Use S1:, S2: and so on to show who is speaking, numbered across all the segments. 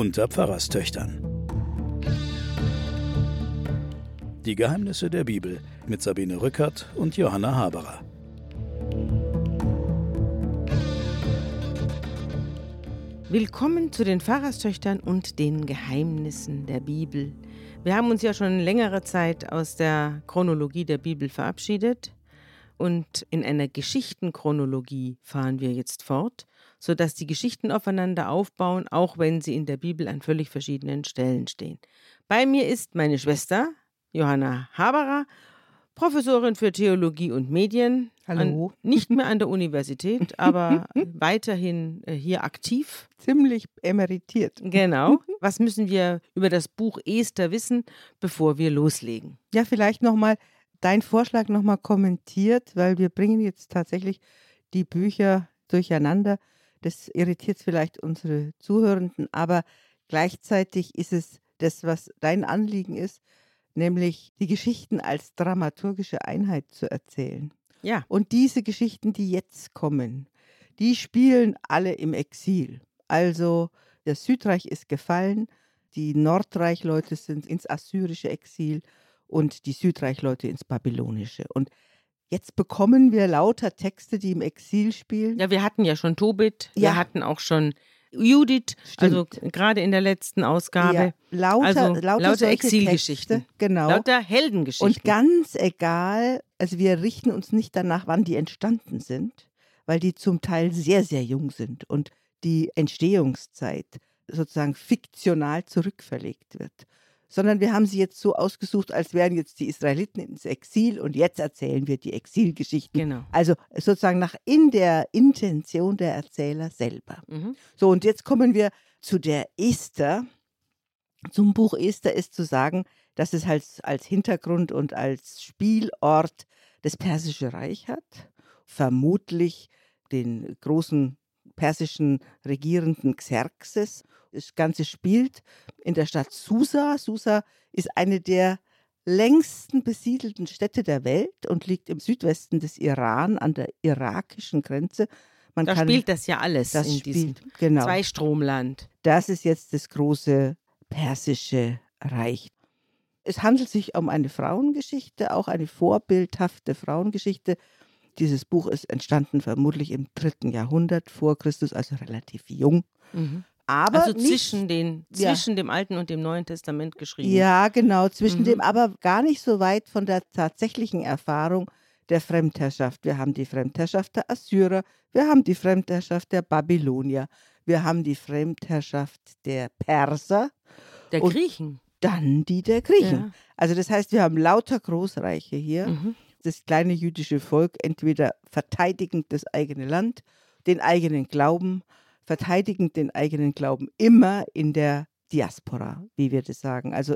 S1: unter Pfarrerstöchtern. Die Geheimnisse der Bibel mit Sabine Rückert und Johanna Haberer.
S2: Willkommen zu den Pfarrerstöchtern und den Geheimnissen der Bibel. Wir haben uns ja schon längere Zeit aus der Chronologie der Bibel verabschiedet und in einer Geschichtenchronologie fahren wir jetzt fort, sodass die Geschichten aufeinander aufbauen, auch wenn sie in der Bibel an völlig verschiedenen Stellen stehen. Bei mir ist meine Schwester Johanna Haberer, Professorin für Theologie und Medien.
S3: Hallo.
S2: An, nicht mehr an der Universität, aber weiterhin äh, hier aktiv.
S3: Ziemlich emeritiert.
S2: Genau. Was müssen wir über das Buch Esther wissen, bevor wir loslegen?
S3: Ja, vielleicht nochmal dein Vorschlag nochmal kommentiert, weil wir bringen jetzt tatsächlich die Bücher durcheinander. Das irritiert vielleicht unsere Zuhörenden, aber gleichzeitig ist es das, was dein Anliegen ist, nämlich die Geschichten als dramaturgische Einheit zu erzählen.
S2: Ja.
S3: Und diese Geschichten, die jetzt kommen, die spielen alle im Exil. Also das Südreich ist gefallen, die Nordreichleute sind ins assyrische Exil und die Südreichleute ins Babylonische. Und jetzt bekommen wir lauter Texte, die im Exil spielen.
S2: Ja, wir hatten ja schon Tobit,
S3: Ja.
S2: wir hatten auch schon Judith, also gerade in der letzten Ausgabe.
S3: Ja, lauter,
S2: also
S3: lauter,
S2: lauter Exilgeschichten.
S3: Genau.
S2: Lauter Heldengeschichten.
S3: Und ganz egal, also wir richten uns nicht danach, wann die entstanden sind, weil die zum Teil sehr, sehr jung sind und die Entstehungszeit sozusagen fiktional zurückverlegt wird. Sondern wir haben sie jetzt so ausgesucht, als wären jetzt die Israeliten ins Exil und jetzt erzählen wir die Exilgeschichten.
S2: Genau.
S3: Also sozusagen nach in der Intention der Erzähler selber.
S2: Mhm.
S3: So, und jetzt kommen wir zu der Esther. Zum Buch Esther ist zu sagen, dass es halt als Hintergrund und als Spielort das Persische Reich hat. Vermutlich den großen persischen regierenden Xerxes. Das Ganze spielt in der Stadt Susa. Susa ist eine der längsten besiedelten Städte der Welt und liegt im Südwesten des Iran an der irakischen Grenze. Man
S2: Da
S3: kann,
S2: spielt das ja alles
S3: das
S2: in diesem
S3: spielt, genau.
S2: Zweistromland.
S3: Das ist jetzt das große persische Reich. Es handelt sich um eine Frauengeschichte, auch eine vorbildhafte Frauengeschichte. Dieses Buch ist entstanden vermutlich im dritten Jahrhundert vor Christus, also relativ jung.
S2: Mhm.
S3: Aber
S2: Also
S3: nicht,
S2: zwischen, den,
S3: Ja.
S2: zwischen dem Alten und dem Neuen Testament geschrieben.
S3: Ja, genau, zwischen
S2: Mhm.
S3: dem, aber gar nicht so weit von der tatsächlichen Erfahrung der Fremdherrschaft. Wir haben die Fremdherrschaft der Assyrer, wir haben die Fremdherrschaft der Babylonier, wir haben die Fremdherrschaft der Perser,
S2: Der Griechen.
S3: dann die der Griechen.
S2: Ja.
S3: Also das heißt, wir haben lauter Großreiche hier.
S2: Mhm.
S3: Das kleine jüdische Volk entweder verteidigend das eigene Land, den eigenen Glauben, verteidigend den eigenen Glauben immer in der Diaspora, wie wir das sagen. Also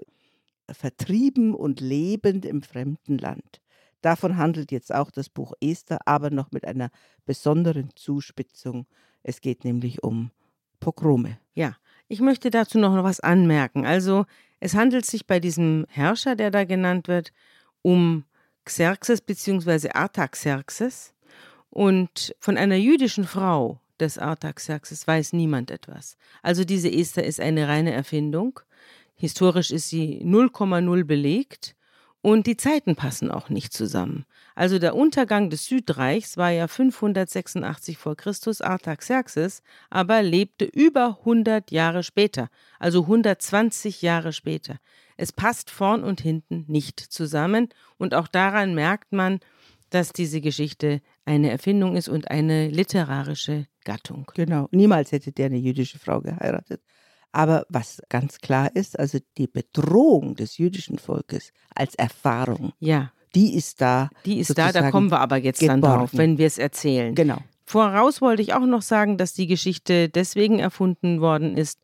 S3: vertrieben und lebend im fremden Land. Davon handelt jetzt auch das Buch Esther, aber noch mit einer besonderen Zuspitzung. Es geht nämlich um Pogrome.
S2: Ja, ich möchte dazu noch was anmerken. Also, es handelt sich bei diesem Herrscher, der da genannt wird, um Xerxes bzw. Artaxerxes. Und von einer jüdischen Frau des Artaxerxes weiß niemand etwas. Also, diese Esther ist eine reine Erfindung. Historisch ist sie 0,0 belegt. Und die Zeiten passen auch nicht zusammen. Also der Untergang des Südreichs war ja 586 vor Christus Artaxerxes, aber lebte über 100 Jahre später, also 120 Jahre später. Es passt vorn und hinten nicht zusammen und auch daran merkt man, dass diese Geschichte eine Erfindung ist und eine literarische Gattung.
S3: Genau. Niemals hätte der eine jüdische Frau geheiratet. Aber was ganz klar ist, also die Bedrohung des jüdischen Volkes als Erfahrung,
S2: Ja,
S3: die ist da.
S2: die ist da, da kommen wir aber jetzt dann
S3: geborgen.
S2: drauf, wenn wir es erzählen.
S3: Genau.
S2: Voraus wollte ich auch noch sagen, dass die Geschichte deswegen erfunden worden ist,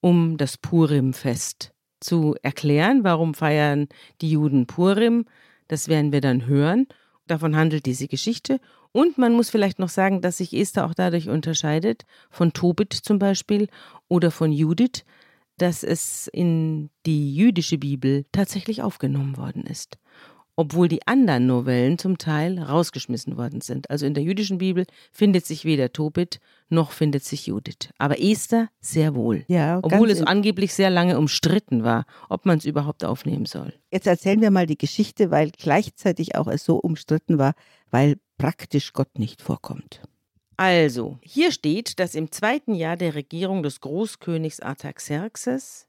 S2: um das Purim-Fest zu erklären. Warum feiern die Juden Purim? Das werden wir dann hören. Davon handelt diese Geschichte. Und man muss vielleicht noch sagen, dass sich Esther auch dadurch unterscheidet von Tobit zum Beispiel oder von Judith, dass es in die jüdische Bibel tatsächlich aufgenommen worden ist. Obwohl die anderen Novellen zum Teil rausgeschmissen worden sind. Also in der jüdischen Bibel findet sich weder Tobit noch findet sich Judith. Aber Esther sehr wohl.
S3: Ja,
S2: obwohl es angeblich sehr lange umstritten war, ob man es überhaupt aufnehmen soll.
S3: Jetzt erzählen wir mal die Geschichte, weil gleichzeitig auch es so umstritten war, weil praktisch Gott nicht vorkommt.
S2: Also, hier steht, dass im zweiten Jahr der Regierung des Großkönigs Artaxerxes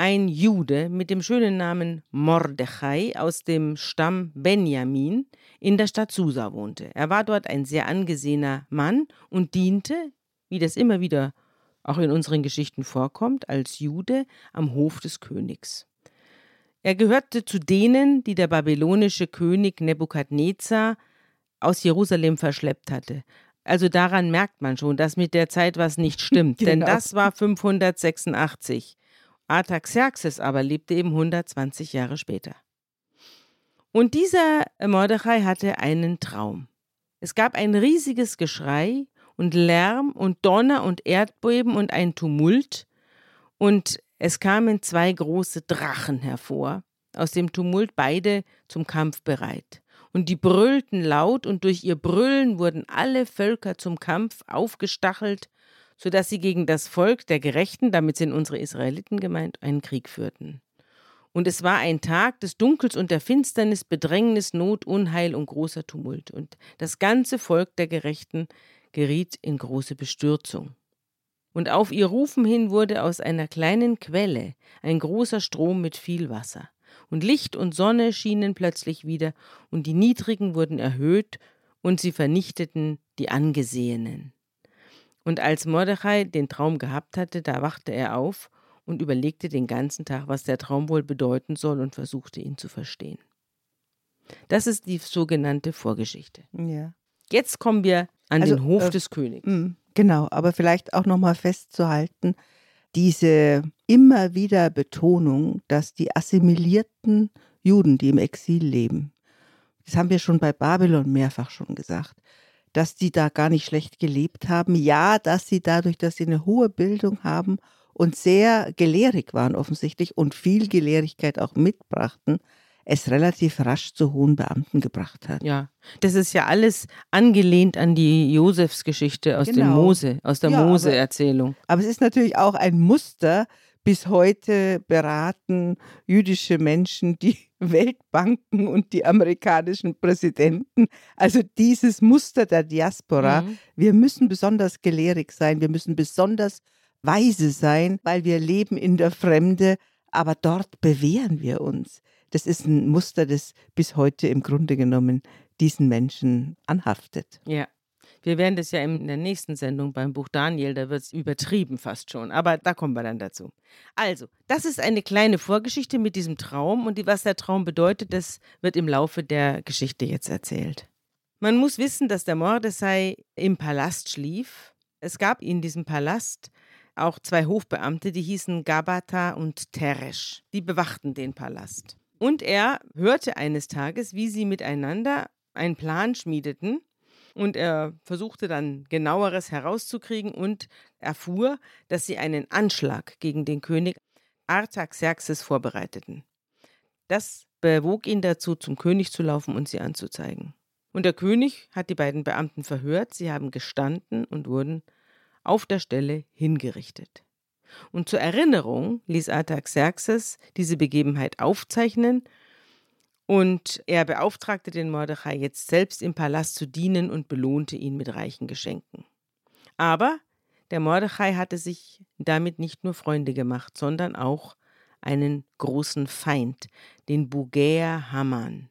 S2: ein Jude mit dem schönen Namen Mordechai aus dem Stamm Benjamin in der Stadt Susa wohnte. Er war dort ein sehr angesehener Mann und diente, wie das immer wieder auch in unseren Geschichten vorkommt, als Jude am Hof des Königs. Er gehörte zu denen, die der babylonische König Nebukadnezar aus Jerusalem verschleppt hatte. Also daran merkt man schon, dass mit der Zeit was nicht stimmt, genau. denn das war 586. Artaxerxes aber lebte eben 120 Jahre später. Und dieser Mordechai hatte einen Traum. Es gab ein riesiges Geschrei und Lärm und Donner und Erdbeben und ein Tumult, und es kamen zwei große Drachen hervor, aus dem Tumult beide zum Kampf bereit. Und die brüllten laut, und durch ihr Brüllen wurden alle Völker zum Kampf aufgestachelt sodass sie gegen das Volk der Gerechten, damit sind unsere Israeliten gemeint, einen Krieg führten. Und es war ein Tag des Dunkels und der Finsternis, Bedrängnis, Not, Unheil und großer Tumult. Und das ganze Volk der Gerechten geriet in große Bestürzung. Und auf ihr Rufen hin wurde aus einer kleinen Quelle ein großer Strom mit viel Wasser. Und Licht und Sonne schienen plötzlich wieder, und die Niedrigen wurden erhöht, und sie vernichteten die Angesehenen. Und als Mordechai den Traum gehabt hatte, da wachte er auf und überlegte den ganzen Tag, was der Traum wohl bedeuten soll und versuchte ihn zu verstehen. Das ist die sogenannte Vorgeschichte.
S3: Ja.
S2: Jetzt kommen wir an also, den Hof äh, des Königs.
S3: Mm, genau, aber vielleicht auch nochmal festzuhalten, diese immer wieder Betonung, dass die assimilierten Juden, die im Exil leben, das haben wir schon bei Babylon mehrfach schon gesagt, dass die da gar nicht schlecht gelebt haben. Ja, dass sie dadurch, dass sie eine hohe Bildung haben und sehr gelehrig waren offensichtlich und viel Gelehrigkeit auch mitbrachten, es relativ rasch zu hohen Beamten gebracht hat.
S2: Ja, das ist ja alles angelehnt an die Josefsgeschichte aus genau. Mose, aus der ja, Mose-Erzählung.
S3: Aber, aber es ist natürlich auch ein Muster, bis heute beraten jüdische Menschen die Weltbanken und die amerikanischen Präsidenten. Also dieses Muster der Diaspora. Mhm. Wir müssen besonders gelehrig sein, wir müssen besonders weise sein, weil wir leben in der Fremde, aber dort bewähren wir uns. Das ist ein Muster, das bis heute im Grunde genommen diesen Menschen anhaftet.
S2: Ja. Wir werden das ja in der nächsten Sendung beim Buch Daniel, da wird es übertrieben fast schon, aber da kommen wir dann dazu. Also, das ist eine kleine Vorgeschichte mit diesem Traum und was der Traum bedeutet, das wird im Laufe der Geschichte jetzt erzählt. Man muss wissen, dass der Mordesai im Palast schlief. Es gab in diesem Palast auch zwei Hofbeamte, die hießen Gabata und Teresh. Die bewachten den Palast. Und er hörte eines Tages, wie sie miteinander einen Plan schmiedeten, und er versuchte dann genaueres herauszukriegen und erfuhr, dass sie einen Anschlag gegen den König Artaxerxes vorbereiteten. Das bewog ihn dazu, zum König zu laufen und sie anzuzeigen. Und der König hat die beiden Beamten verhört, sie haben gestanden und wurden auf der Stelle hingerichtet. Und zur Erinnerung ließ Artaxerxes diese Begebenheit aufzeichnen und er beauftragte den Mordechai jetzt selbst im Palast zu dienen und belohnte ihn mit reichen Geschenken. Aber der Mordechai hatte sich damit nicht nur Freunde gemacht, sondern auch einen großen Feind, den Bugäer Haman.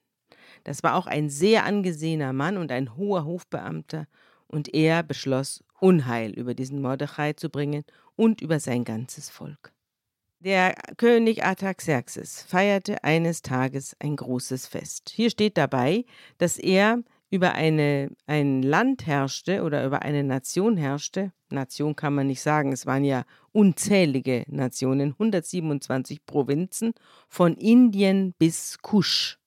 S2: Das war auch ein sehr angesehener Mann und ein hoher Hofbeamter, und er beschloss, Unheil über diesen Mordechai zu bringen und über sein ganzes Volk. Der König Artaxerxes feierte eines Tages ein großes Fest. Hier steht dabei, dass er über eine, ein Land herrschte oder über eine Nation herrschte. Nation kann man nicht sagen, es waren ja unzählige Nationen, 127 Provinzen, von Indien bis Kusch.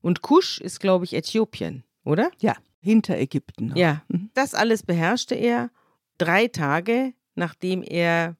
S2: Und Kusch ist, glaube ich, Äthiopien, oder?
S3: Ja, hinter Ägypten.
S2: Ja, mhm. das alles beherrschte er drei Tage, nachdem er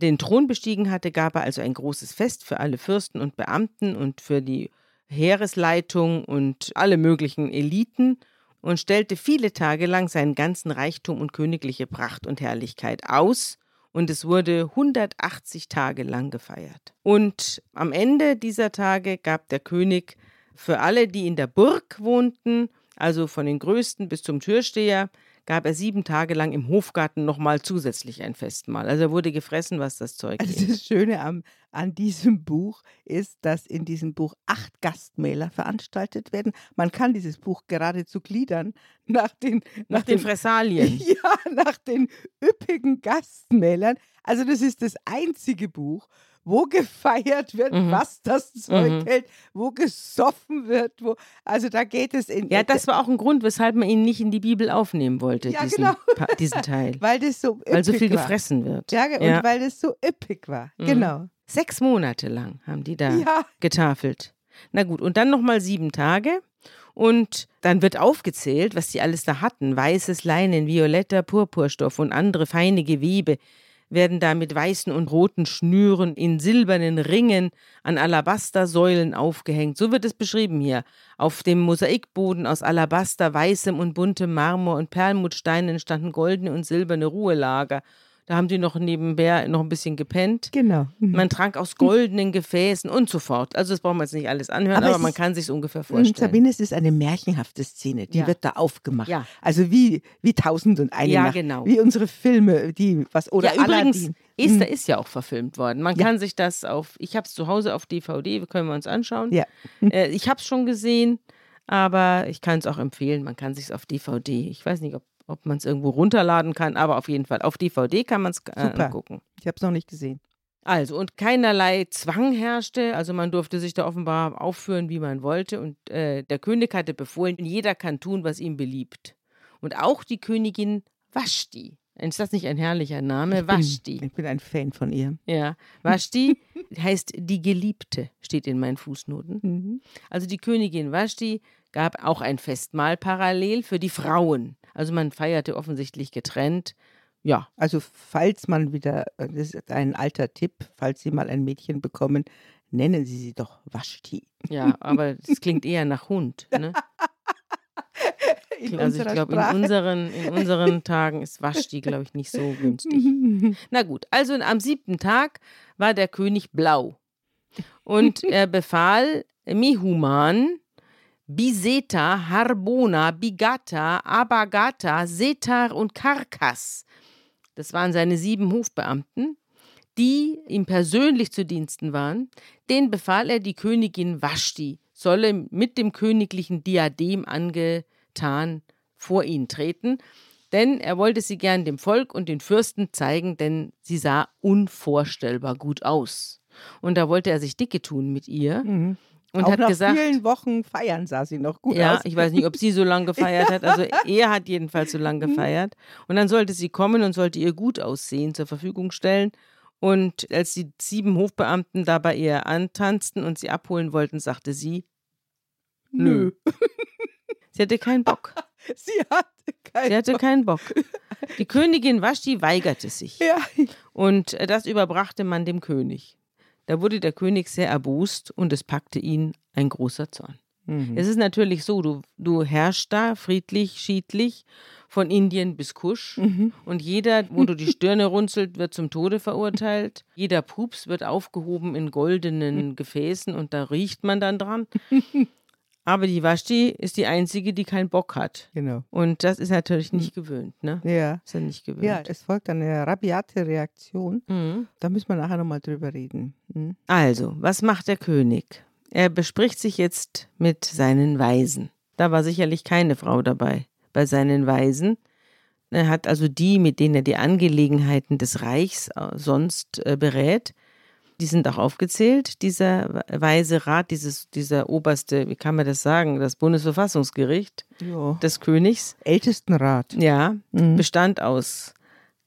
S2: den Thron bestiegen hatte, gab er also ein großes Fest für alle Fürsten und Beamten und für die Heeresleitung und alle möglichen Eliten und stellte viele Tage lang seinen ganzen Reichtum und königliche Pracht und Herrlichkeit aus und es wurde 180 Tage lang gefeiert. Und am Ende dieser Tage gab der König für alle, die in der Burg wohnten, also von den Größten bis zum Türsteher, gab er sieben Tage lang im Hofgarten nochmal zusätzlich ein Festmahl. Also er wurde gefressen, was das Zeug
S3: Also das Schöne am, an diesem Buch ist, dass in diesem Buch acht Gastmähler veranstaltet werden. Man kann dieses Buch geradezu gliedern nach den,
S2: nach, nach den, den Fressalien.
S3: Ja, nach den üppigen Gastmälern. Also das ist das einzige Buch, wo gefeiert wird, mhm. was das Zeug mhm. hält, wo gesoffen wird, wo, also da geht es in.
S2: Ja, das war auch ein Grund, weshalb man ihn nicht in die Bibel aufnehmen wollte, ja, diesen, genau. diesen Teil.
S3: weil das so
S2: Weil so viel
S3: war.
S2: gefressen wird.
S3: Ja, und ja. weil das so üppig war, mhm. genau.
S2: Sechs Monate lang haben die da ja. getafelt. Na gut, und dann nochmal sieben Tage. Und dann wird aufgezählt, was die alles da hatten. Weißes Leinen, violetter Purpurstoff und andere feine Gewebe, werden da mit weißen und roten Schnüren in silbernen Ringen an Alabastersäulen aufgehängt. So wird es beschrieben hier. Auf dem Mosaikboden aus Alabaster, weißem und buntem Marmor und Perlmuttsteinen standen goldene und silberne Ruhelager. Da haben die noch nebenbei noch ein bisschen gepennt.
S3: Genau.
S2: Mhm. Man trank aus goldenen Gefäßen und so fort. Also das brauchen wir jetzt nicht alles anhören, aber, aber man kann sich es ungefähr vorstellen.
S3: Sabine, es ist eine märchenhafte Szene, die ja. wird da aufgemacht. Ja. Also wie, wie Tausend und eine
S2: ja,
S3: Nacht.
S2: Genau.
S3: Wie unsere Filme, die was oder
S2: ja, übrigens, Esther mhm. ist ja auch verfilmt worden. Man ja. kann sich das auf, ich habe es zu Hause auf DVD, können wir uns anschauen.
S3: Ja.
S2: Äh, ich habe es schon gesehen, aber ich kann es auch empfehlen. Man kann sich auf DVD. Ich weiß nicht, ob ob man es irgendwo runterladen kann, aber auf jeden Fall auf DVD kann man es äh, angucken.
S3: Ich habe es noch nicht gesehen.
S2: Also, und keinerlei Zwang herrschte, also man durfte sich da offenbar aufführen, wie man wollte. Und äh, der König hatte befohlen, jeder kann tun, was ihm beliebt. Und auch die Königin Vashti. Ist das nicht ein herrlicher Name?
S3: Ich
S2: Vashti.
S3: ich bin ein Fan von ihr.
S2: Ja, Vashti heißt die Geliebte, steht in meinen Fußnoten.
S3: Mhm.
S2: Also die Königin Vashti gab auch ein Festmahl parallel für die Frauen. Also man feierte offensichtlich getrennt. Ja.
S3: Also falls man wieder, äh, das ist ein alter Tipp, falls Sie mal ein Mädchen bekommen, nennen Sie sie doch Waschti.
S2: Ja, aber es klingt eher nach Hund. Ne? also ich glaube, in unseren, in unseren Tagen ist Waschti, glaube ich, nicht so günstig. Na gut, also am siebten Tag war der König blau. Und er befahl Mihuman, Biseta, Harbona, Bigata, Abagata, Setar und Karkas. Das waren seine sieben Hofbeamten, die ihm persönlich zu Diensten waren. Den befahl er, die Königin Vashti solle mit dem königlichen Diadem angetan vor ihn treten, denn er wollte sie gern dem Volk und den Fürsten zeigen, denn sie sah unvorstellbar gut aus. Und da wollte er sich dicke tun mit ihr. Mhm. Und
S3: Auch
S2: hat
S3: nach
S2: gesagt,
S3: vielen Wochen feiern sah sie noch gut
S2: ja,
S3: aus.
S2: ich weiß nicht, ob sie so lange gefeiert hat. Also er hat jedenfalls so lange gefeiert. Und dann sollte sie kommen und sollte ihr gut aussehen zur Verfügung stellen. Und als die sieben Hofbeamten da bei ihr antanzten und sie abholen wollten, sagte sie, nö. sie hatte keinen Bock.
S3: Sie hatte keinen,
S2: sie hatte
S3: Bock.
S2: keinen Bock. Die Königin Vashti weigerte sich.
S3: Ja.
S2: Und das überbrachte man dem König. Da wurde der König sehr erbost und es packte ihn ein großer Zorn.
S3: Mhm.
S2: Es ist natürlich so, du, du herrschst da friedlich, schiedlich, von Indien bis Kusch.
S3: Mhm.
S2: Und jeder, wo du die Stirne runzelt, wird zum Tode verurteilt. Jeder Pups wird aufgehoben in goldenen Gefäßen und da riecht man dann dran. Aber die Vashti ist die einzige, die keinen Bock hat.
S3: Genau.
S2: Und das ist natürlich nicht gewöhnt, ne?
S3: Ja.
S2: Ist ja nicht gewöhnt.
S3: Ja, es folgt eine rabiate Reaktion.
S2: Mhm.
S3: Da müssen wir nachher nochmal drüber reden. Mhm.
S2: Also, was macht der König? Er bespricht sich jetzt mit seinen Weisen. Da war sicherlich keine Frau dabei bei seinen Weisen. Er hat also die, mit denen er die Angelegenheiten des Reichs äh, sonst äh, berät, die sind auch aufgezählt, dieser Weise Rat, dieses, dieser oberste, wie kann man das sagen, das Bundesverfassungsgericht
S3: Jo.
S2: des Königs,
S3: Ältestenrat.
S2: ja,
S3: Mhm.
S2: bestand aus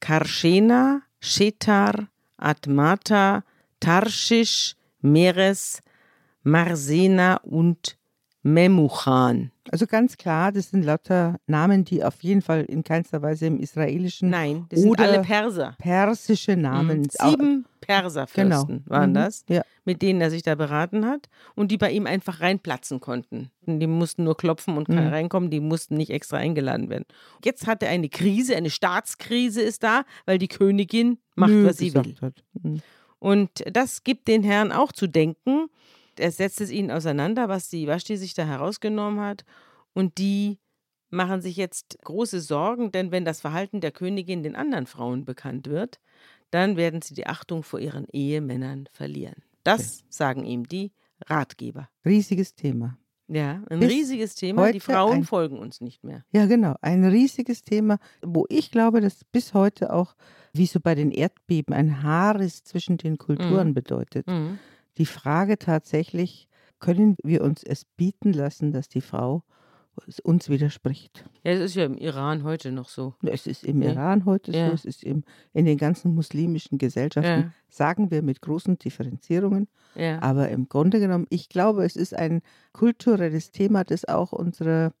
S2: Karschena, Shetar, Atmata, Tarschisch, Meres, Marsena und Memuchan.
S3: Also ganz klar, das sind lauter Namen, die auf jeden Fall in keinster Weise im israelischen
S2: Nein, das sind alle Perser.
S3: persische Namen.
S2: Mhm. Sieben Perserfürsten waren
S3: Mhm.
S2: das,
S3: Ja.
S2: mit denen er sich da beraten hat und die bei ihm einfach reinplatzen konnten. Die mussten nur klopfen und
S3: Mhm.
S2: reinkommen, die mussten nicht extra eingeladen werden. Jetzt hat er eine Krise, eine Staatskrise ist da, weil die Königin macht,
S3: Nö
S2: was sie will.
S3: Mhm.
S2: Und das gibt den Herrn auch zu denken. Er setzt es ihnen auseinander, was die Vashti sich da herausgenommen hat. Und die machen sich jetzt große Sorgen, denn wenn das Verhalten der Königin den anderen Frauen bekannt wird, dann werden sie die Achtung vor ihren Ehemännern verlieren. Das sagen ihm die Ratgeber.
S3: Riesiges Thema.
S2: Ja, ein
S3: Bis
S2: riesiges Thema. Die Frauen
S3: ein-
S2: folgen uns nicht mehr.
S3: Ja, genau. Ein riesiges Thema, wo ich glaube, dass bis heute auch, wie so bei den Erdbeben, ein Haares zwischen den Kulturen
S2: Mhm.
S3: bedeutet.
S2: Mhm.
S3: Die Frage tatsächlich, können wir uns es bieten lassen, dass die Frau uns widerspricht?
S2: Ja, es ist ja im Iran heute noch so.
S3: Es ist im
S2: Ja.
S3: Iran heute
S2: Ja.
S3: so, es ist im, in den ganzen muslimischen Gesellschaften,
S2: Ja.
S3: sagen wir mit großen Differenzierungen. Aber im Grunde genommen, ich glaube, es ist ein kulturelles Thema, das auch unsere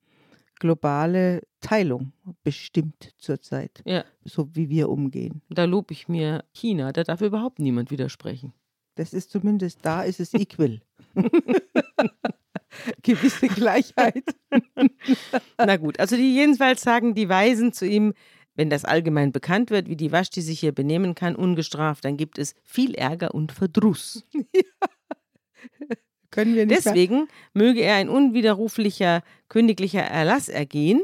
S3: globale Teilung bestimmt zurzeit, so wie wir umgehen.
S2: Da lobe ich mir China. Da darf überhaupt niemand widersprechen.
S3: Das ist zumindest, da ist es equal. Gewisse Gleichheit.
S2: Na gut, also die jedenfalls sagen die Weisen zu ihm, wenn das allgemein bekannt wird, wie die Vashti sich hier benehmen kann, ungestraft, dann gibt es viel Ärger und Verdruss.
S3: Können wir nicht mehr-
S2: Deswegen möge er ein unwiderruflicher königlicher Erlass ergehen,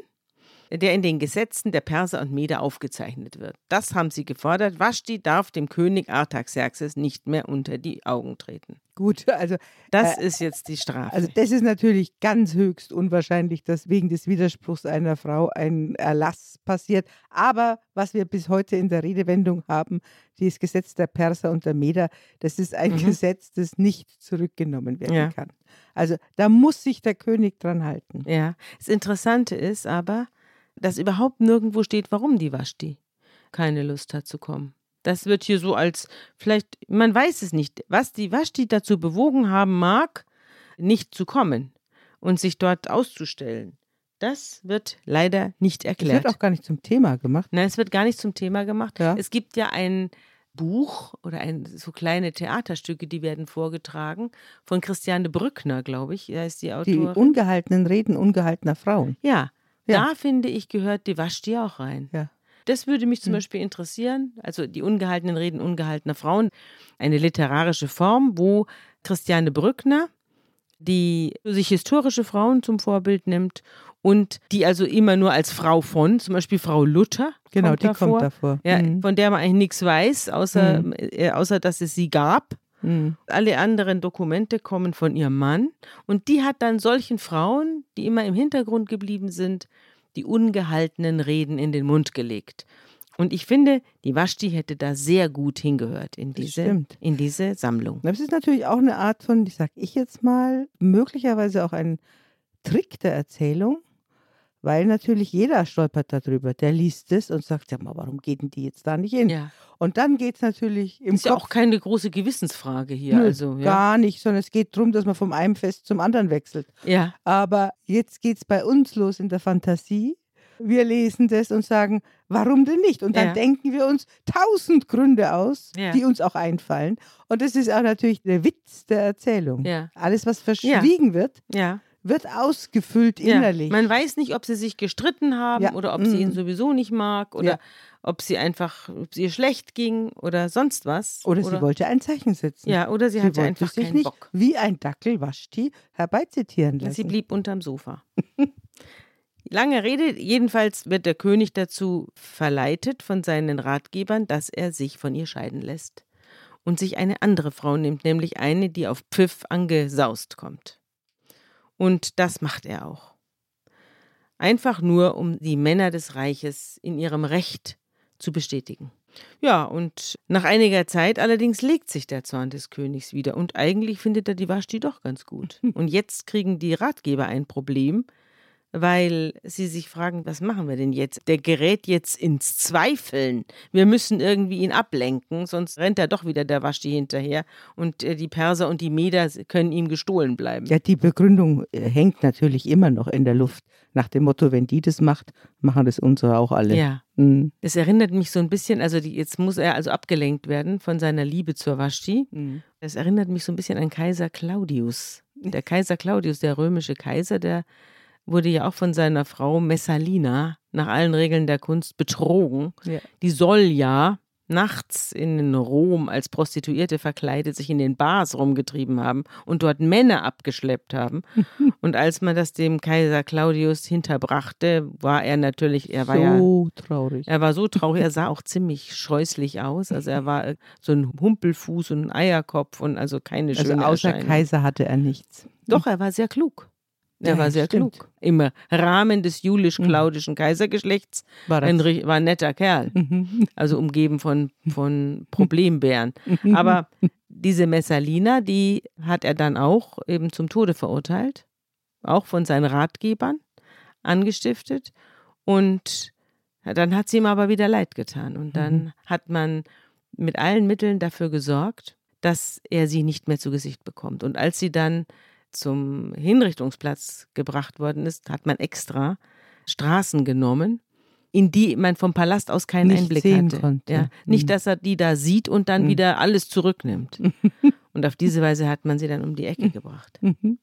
S2: der in den Gesetzen der Perser und Meder aufgezeichnet wird. Das haben sie gefordert. Vashti darf dem König Artaxerxes nicht mehr unter die Augen treten.
S3: Gut, also,
S2: Das
S3: Äh,
S2: ist jetzt die Strafe.
S3: also das ist natürlich ganz höchst unwahrscheinlich, dass wegen des Widerspruchs einer Frau ein Erlass passiert. Aber was wir bis heute in der Redewendung haben, dieses Gesetz der Perser und der Meder, das ist ein
S2: Mhm.
S3: Gesetz, das nicht zurückgenommen werden
S2: Ja.
S3: kann. Also da muss sich der König dran halten.
S2: Ja, das Interessante ist aber, dass überhaupt nirgendwo steht, warum die Vashti keine Lust hat zu kommen. Das wird hier so als, vielleicht, man weiß es nicht, was die Vashti dazu bewogen haben mag, nicht zu kommen und sich dort auszustellen. Das wird leider nicht erklärt.
S3: wird auch gar nicht zum Thema gemacht.
S2: Nein, es wird gar nicht zum Thema gemacht.
S3: Ja.
S2: Es gibt ja ein Buch oder ein, so kleine Theaterstücke, die werden vorgetragen von Christiane Brückner, glaube ich, ist die
S3: Die
S2: Autorin.
S3: ungehaltenen Reden ungehaltener Frauen.
S2: Ja,
S3: Ja.
S2: da finde ich, gehört die Vashti auch rein.
S3: Ja.
S2: Das würde mich zum
S3: Hm.
S2: Beispiel interessieren. Also die ungehaltenen Reden ungehaltener Frauen. Eine literarische Form, wo Christiane Brückner, die sich historische Frauen zum Vorbild nimmt und die also immer nur als Frau von, zum Beispiel Frau Luther.
S3: Genau,
S2: kommt
S3: die
S2: davor.
S3: kommt davor.
S2: Ja,
S3: Mhm.
S2: von der man eigentlich nichts weiß, außer,
S3: Mhm.
S2: äh, außer dass es sie gab.
S3: Mhm.
S2: Alle anderen Dokumente kommen von ihrem Mann. Und die hat dann solchen Frauen, die immer im Hintergrund geblieben sind, die ungehaltenen Reden in den Mund gelegt. Und ich finde, die Vashti hätte da sehr gut hingehört in diese, in diese Sammlung.
S3: Das ist natürlich auch eine Art von, ich sag ich jetzt mal, möglicherweise auch ein Trick der Erzählung, weil natürlich jeder stolpert darüber. Der liest es und sagt, ja mal, warum geht denn die jetzt da nicht hin?
S2: Ja.
S3: Und dann geht es natürlich im
S2: Ist ja
S3: Kopf
S2: auch keine große Gewissensfrage hier.
S3: Nö,
S2: also, ja.
S3: gar nicht, sondern es geht darum, dass man vom einen Fest zum anderen wechselt.
S2: ja.
S3: Aber jetzt geht es bei uns los in der Fantasie. Wir lesen das und sagen, warum denn nicht? Und dann
S2: Ja.
S3: denken wir uns tausend Gründe aus,
S2: Ja.
S3: die uns auch einfallen. Und das ist auch natürlich der Witz der Erzählung.
S2: Ja.
S3: Alles, was verschwiegen wird,
S2: Ja.
S3: Wird ausgefüllt
S2: Ja.
S3: innerlich.
S2: Man weiß nicht, ob sie sich gestritten haben
S3: Ja.
S2: oder ob sie ihn
S3: Mhm.
S2: sowieso nicht mag oder
S3: Ja.
S2: ob sie einfach, ob es ihr schlecht ging oder sonst was.
S3: oder, sie wollte ein Zeichen setzen.
S2: Ja, oder sie,
S3: sie
S2: hatte
S3: wollte
S2: einfach
S3: sich
S2: keinen
S3: nicht
S2: Bock.
S3: wie ein Dackel Waschti herbeizitieren lassen.
S2: Sie blieb unterm Sofa. Lange Rede, jedenfalls wird der König dazu verleitet von seinen Ratgebern, dass er sich von ihr scheiden lässt und sich eine andere Frau nimmt, nämlich eine, die auf Pfiff angesaust kommt. Und das macht er auch. Einfach nur, um die Männer des Reiches in ihrem Recht zu bestätigen. Ja, und nach einiger Zeit allerdings legt sich der Zorn des Königs wieder und eigentlich findet er die Vashti doch ganz gut. Und jetzt kriegen die Ratgeber ein Problem, weil sie sich fragen, was machen wir denn jetzt? Der gerät jetzt ins Zweifeln. Wir müssen irgendwie ihn ablenken, sonst rennt er doch wieder der Waschti hinterher und äh, die Perser und die Meder können ihm gestohlen bleiben.
S3: Ja, die Begründung äh, hängt natürlich immer noch in der Luft. Nach dem Motto, wenn die das macht, machen das unsere auch alle.
S2: Ja.
S3: Mhm.
S2: Das erinnert mich so ein bisschen, also die, jetzt muss er also abgelenkt werden von seiner Liebe zur Vashti.
S3: Mhm.
S2: Das erinnert mich so ein bisschen an Kaiser Claudius. Der Kaiser Claudius, der römische Kaiser, der wurde ja auch von seiner Frau Messalina nach allen Regeln der Kunst betrogen.
S3: Ja.
S2: Die soll ja nachts in Rom als Prostituierte verkleidet sich in den Bars rumgetrieben haben und dort Männer abgeschleppt haben. und als man das dem Kaiser Claudius hinterbrachte, war er natürlich, er war ja
S3: so traurig.
S2: er war so traurig, er sah auch ziemlich scheußlich aus. Also er war äh, so ein Humpelfuß und ein Eierkopf und also keine
S3: Also
S2: schöne
S3: außer
S2: Erscheinung.
S3: Kaiser hatte er nichts.
S2: Doch, er war sehr klug. Er
S3: Ja,
S2: war sehr
S3: stimmt.
S2: klug. Im Rahmen des julisch-klaudischen Kaisergeschlechts
S3: War
S2: ein, war ein netter Kerl.
S3: Mhm.
S2: Also umgeben von, von Problembären. Aber diese Messalina, die hat er dann auch eben zum Tode verurteilt. Auch von seinen Ratgebern angestiftet. Und dann hat sie ihm aber wieder leid getan. Und dann
S3: Mhm.
S2: hat man mit allen Mitteln dafür gesorgt, dass er sie nicht mehr zu Gesicht bekommt. Und als sie dann zum Hinrichtungsplatz gebracht worden ist, hat man extra Straßen genommen, in die man vom Palast aus keinen
S3: Nicht
S2: Einblick
S3: sehen
S2: hatte.
S3: konnte.
S2: Ja, nicht,
S3: Mhm.
S2: dass er die da sieht und dann
S3: Mhm.
S2: wieder alles zurücknimmt. und auf diese Weise hat man sie dann um die Ecke gebracht.
S3: Mhm.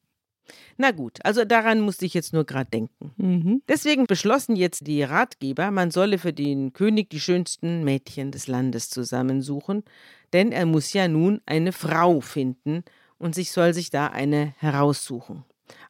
S2: Na gut, also daran musste ich jetzt nur gerade denken.
S3: Mhm.
S2: Deswegen beschlossen jetzt die Ratgeber, man solle für den König die schönsten Mädchen des Landes zusammensuchen, denn er muss ja nun eine Frau finden und sich soll sich da eine heraussuchen.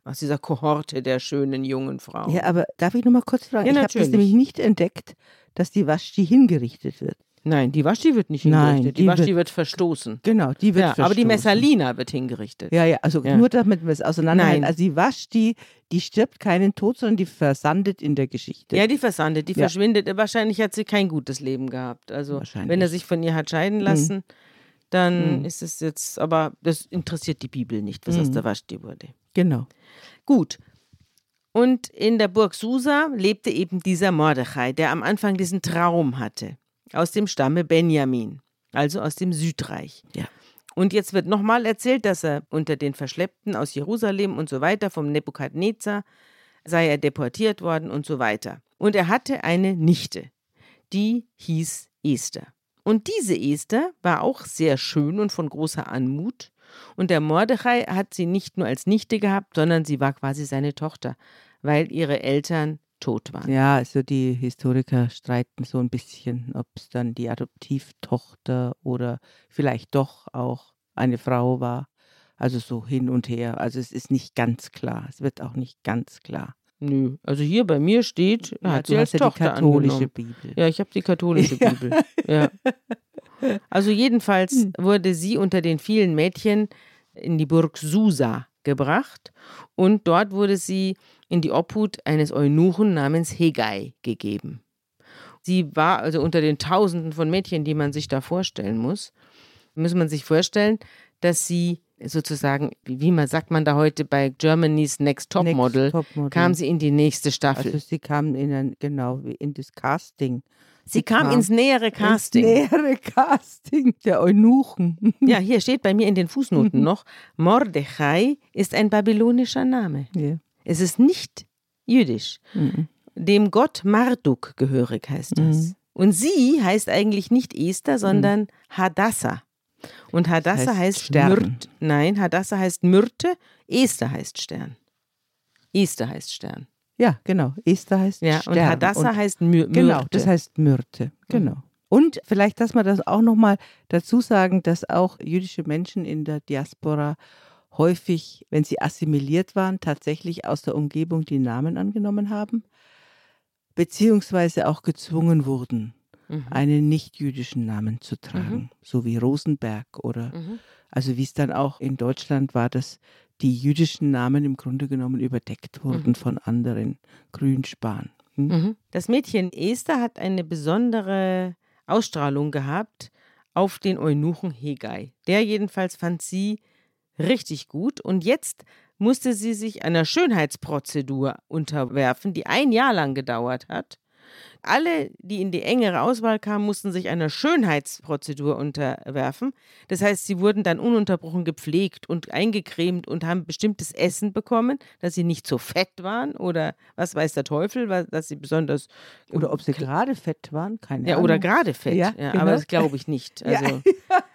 S2: Aus dieser Kohorte der schönen jungen Frauen.
S3: Ja, aber darf ich noch mal kurz fragen?
S2: Ja,
S3: ich habe das nämlich nicht entdeckt, dass die Vashti hingerichtet wird.
S2: Nein, die Vashti wird nicht
S3: Nein,
S2: hingerichtet. Die,
S3: die
S2: Vashti
S3: wird-
S2: wird, verstoßen.
S3: Genau, die wird
S2: Ja, aber die
S3: verstoßen.
S2: Messalina wird hingerichtet.
S3: Ja, ja, also
S2: Ja.
S3: nur damit wir es auseinanderhalten.
S2: Nein.
S3: Also die Vashti, die stirbt keinen Tod, sondern die versandet in der Geschichte.
S2: Ja, die versandet, die
S3: Ja.
S2: verschwindet. Wahrscheinlich hat sie kein gutes Leben gehabt. Also, wenn er sich von ihr hat scheiden lassen, dann
S3: Mhm.
S2: ist es jetzt, aber das interessiert die Bibel nicht, was aus
S3: Mhm.
S2: der Vashti wurde.
S3: Genau.
S2: Gut. Und in der Burg Susa lebte eben dieser Mordechai, der am Anfang diesen Traum hatte, aus dem Stamme Benjamin, also aus dem Südreich.
S3: Ja.
S2: Und jetzt wird nochmal erzählt, dass er unter den Verschleppten aus Jerusalem und so weiter vom Nebukadnezar sei er deportiert worden und so weiter. Und er hatte eine Nichte, die hieß Esther. Und diese Esther war auch sehr schön und von großer Anmut. Und der Mordechai hat sie nicht nur als Nichte gehabt, sondern sie war quasi seine Tochter, weil ihre Eltern tot waren.
S3: Ja, also die Historiker streiten so ein bisschen, ob es dann die Adoptivtochter oder vielleicht doch auch eine Frau war. Also so hin und her. Also es ist nicht ganz klar. Es wird auch nicht ganz klar.
S2: Nö, also hier bei mir steht,
S3: Ja,
S2: hat
S3: du
S2: sie als
S3: hast ja die
S2: Tochter
S3: katholische
S2: angenommen.
S3: Bibel.
S2: Ja, ich habe die katholische
S3: Ja.
S2: Bibel. Ja. Also jedenfalls
S3: Hm.
S2: wurde sie unter den vielen Mädchen in die Burg Susa gebracht und dort wurde sie in die Obhut eines Eunuchen namens Hegai gegeben. Sie war also unter den Tausenden von Mädchen, die man sich da vorstellen muss, muss man sich vorstellen, dass sie sozusagen, wie man sagt man da heute bei Germany's Next Top
S3: Next
S2: Model, kam sie in die nächste Staffel.
S3: Also sie kam in ein, genau, wie in das Casting.
S2: sie kam ins nähere Casting.
S3: Ins nähere Casting der Eunuchen.
S2: Ja, hier steht bei mir in den Fußnoten noch, Mordechai ist ein babylonischer Name.
S3: Ja.
S2: Es ist nicht jüdisch.
S3: Mhm.
S2: Dem Gott Marduk gehörig heißt das.
S3: Mhm.
S2: Und sie heißt eigentlich nicht Esther, sondern Hadassah. Und Hadassah
S3: heißt
S2: heißt,
S3: Stern.
S2: Myrt. Nein, Hadassah heißt Myrte, Esther heißt Stern. Esther heißt Stern.
S3: Ja, genau. Esther heißt
S2: Ja,
S3: Stern.
S2: und Hadassah
S3: Und-
S2: heißt Myr
S3: Genau,
S2: Myrte.
S3: das heißt Myrte. Genau. Und vielleicht, dass wir das auch nochmal dazu sagen, dass auch jüdische Menschen in der Diaspora häufig, wenn sie assimiliert waren, tatsächlich aus der Umgebung die Namen angenommen haben, beziehungsweise auch gezwungen wurden,
S2: Mhm.
S3: einen nicht-jüdischen Namen zu tragen, so wie Rosenberg oder,
S2: Mhm.
S3: also wie es dann auch in Deutschland war, dass die jüdischen Namen im Grunde genommen überdeckt wurden
S2: Mhm.
S3: von anderen, Grünspan. Hm?
S2: Mhm. Das Mädchen Esther hat eine besondere Ausstrahlung gehabt auf den Eunuchen Hegai. Der jedenfalls fand sie richtig gut und jetzt musste sie sich einer Schönheitsprozedur unterwerfen, die ein Jahr lang gedauert hat. Alle, die in die engere Auswahl kamen, mussten sich einer Schönheitsprozedur unterwerfen. Das heißt, sie wurden dann ununterbrochen gepflegt und eingecremt und haben bestimmtes Essen bekommen, dass sie nicht so fett waren oder was weiß der Teufel, dass sie besonders.
S3: Oder ob sie gerade fett waren, keine
S2: ja,
S3: Ahnung.
S2: Oder gerade fett, ja,
S3: Ja,
S2: aber
S3: genau.
S2: das glaube ich nicht.
S3: Ja.
S2: Also,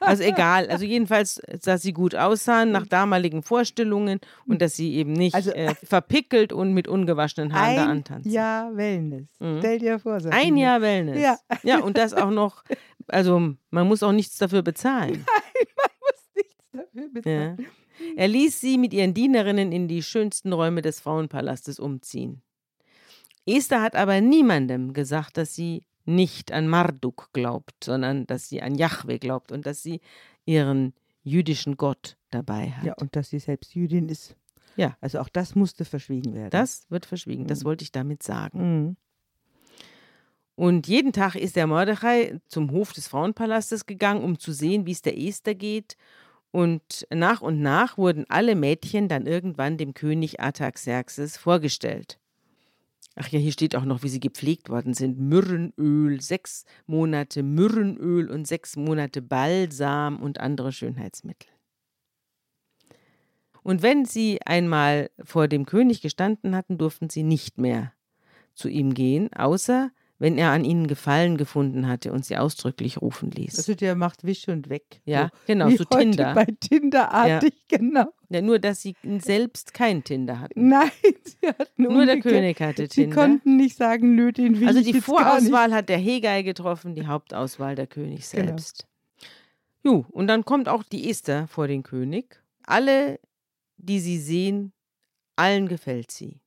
S2: also egal. Also jedenfalls, dass sie gut aussahen nach damaligen Vorstellungen und dass sie eben nicht
S3: Also-
S2: äh, verpickelt und mit ungewaschenen Haaren da antanzen.
S3: Jahr Wellness.
S2: Mhm.
S3: Stell dir vor. Sabine.
S2: Ein Jahr Wellness.
S3: Ja.
S2: ja, und das auch noch, also man muss auch nichts dafür bezahlen.
S3: Nichts dafür
S2: Ja.
S3: bezahlen.
S2: Er ließ sie mit ihren Dienerinnen in die schönsten Räume des Frauenpalastes umziehen. Esther hat aber niemandem gesagt, dass sie nicht an Marduk glaubt, sondern dass sie an Jahwe glaubt und dass sie ihren jüdischen Gott dabei hat.
S3: Ja, und dass sie selbst Jüdin ist.
S2: Ja.
S3: Also auch das musste verschwiegen werden.
S2: Das wird verschwiegen, das
S3: Mhm.
S2: wollte ich damit sagen.
S3: Mhm.
S2: Und jeden Tag ist der Mordechai zum Hof des Frauenpalastes gegangen, um zu sehen, wie es der Esther geht. Und nach und nach wurden alle Mädchen dann irgendwann dem König Artaxerxes vorgestellt. Ach ja, hier steht auch noch, wie sie gepflegt worden sind. Myrrenöl, sechs Monate Myrrenöl und sechs Monate Balsam und andere Schönheitsmittel. Und wenn sie einmal vor dem König gestanden hatten, durften sie nicht mehr zu ihm gehen, außer wenn er an ihnen Gefallen gefunden hatte und sie ausdrücklich rufen ließ.
S3: Also der macht Wisch und weg.
S2: ja,
S3: so.
S2: genau,
S3: Wie
S2: so Tinder.
S3: Bei Tinderartig, genau.
S2: Ja, nur, dass sie selbst kein Tinder hatten.
S3: Nein, sie hatten
S2: Nur der. König hatte
S3: Sie
S2: Tinder.
S3: konnten nicht sagen, nö, den will
S2: Also die. Vorauswahl hat der Hegai getroffen, die Hauptauswahl der König
S3: Genau.
S2: selbst. Jo, und dann kommt auch die Esther vor den König. Alle, die sie sehen, allen gefällt sie.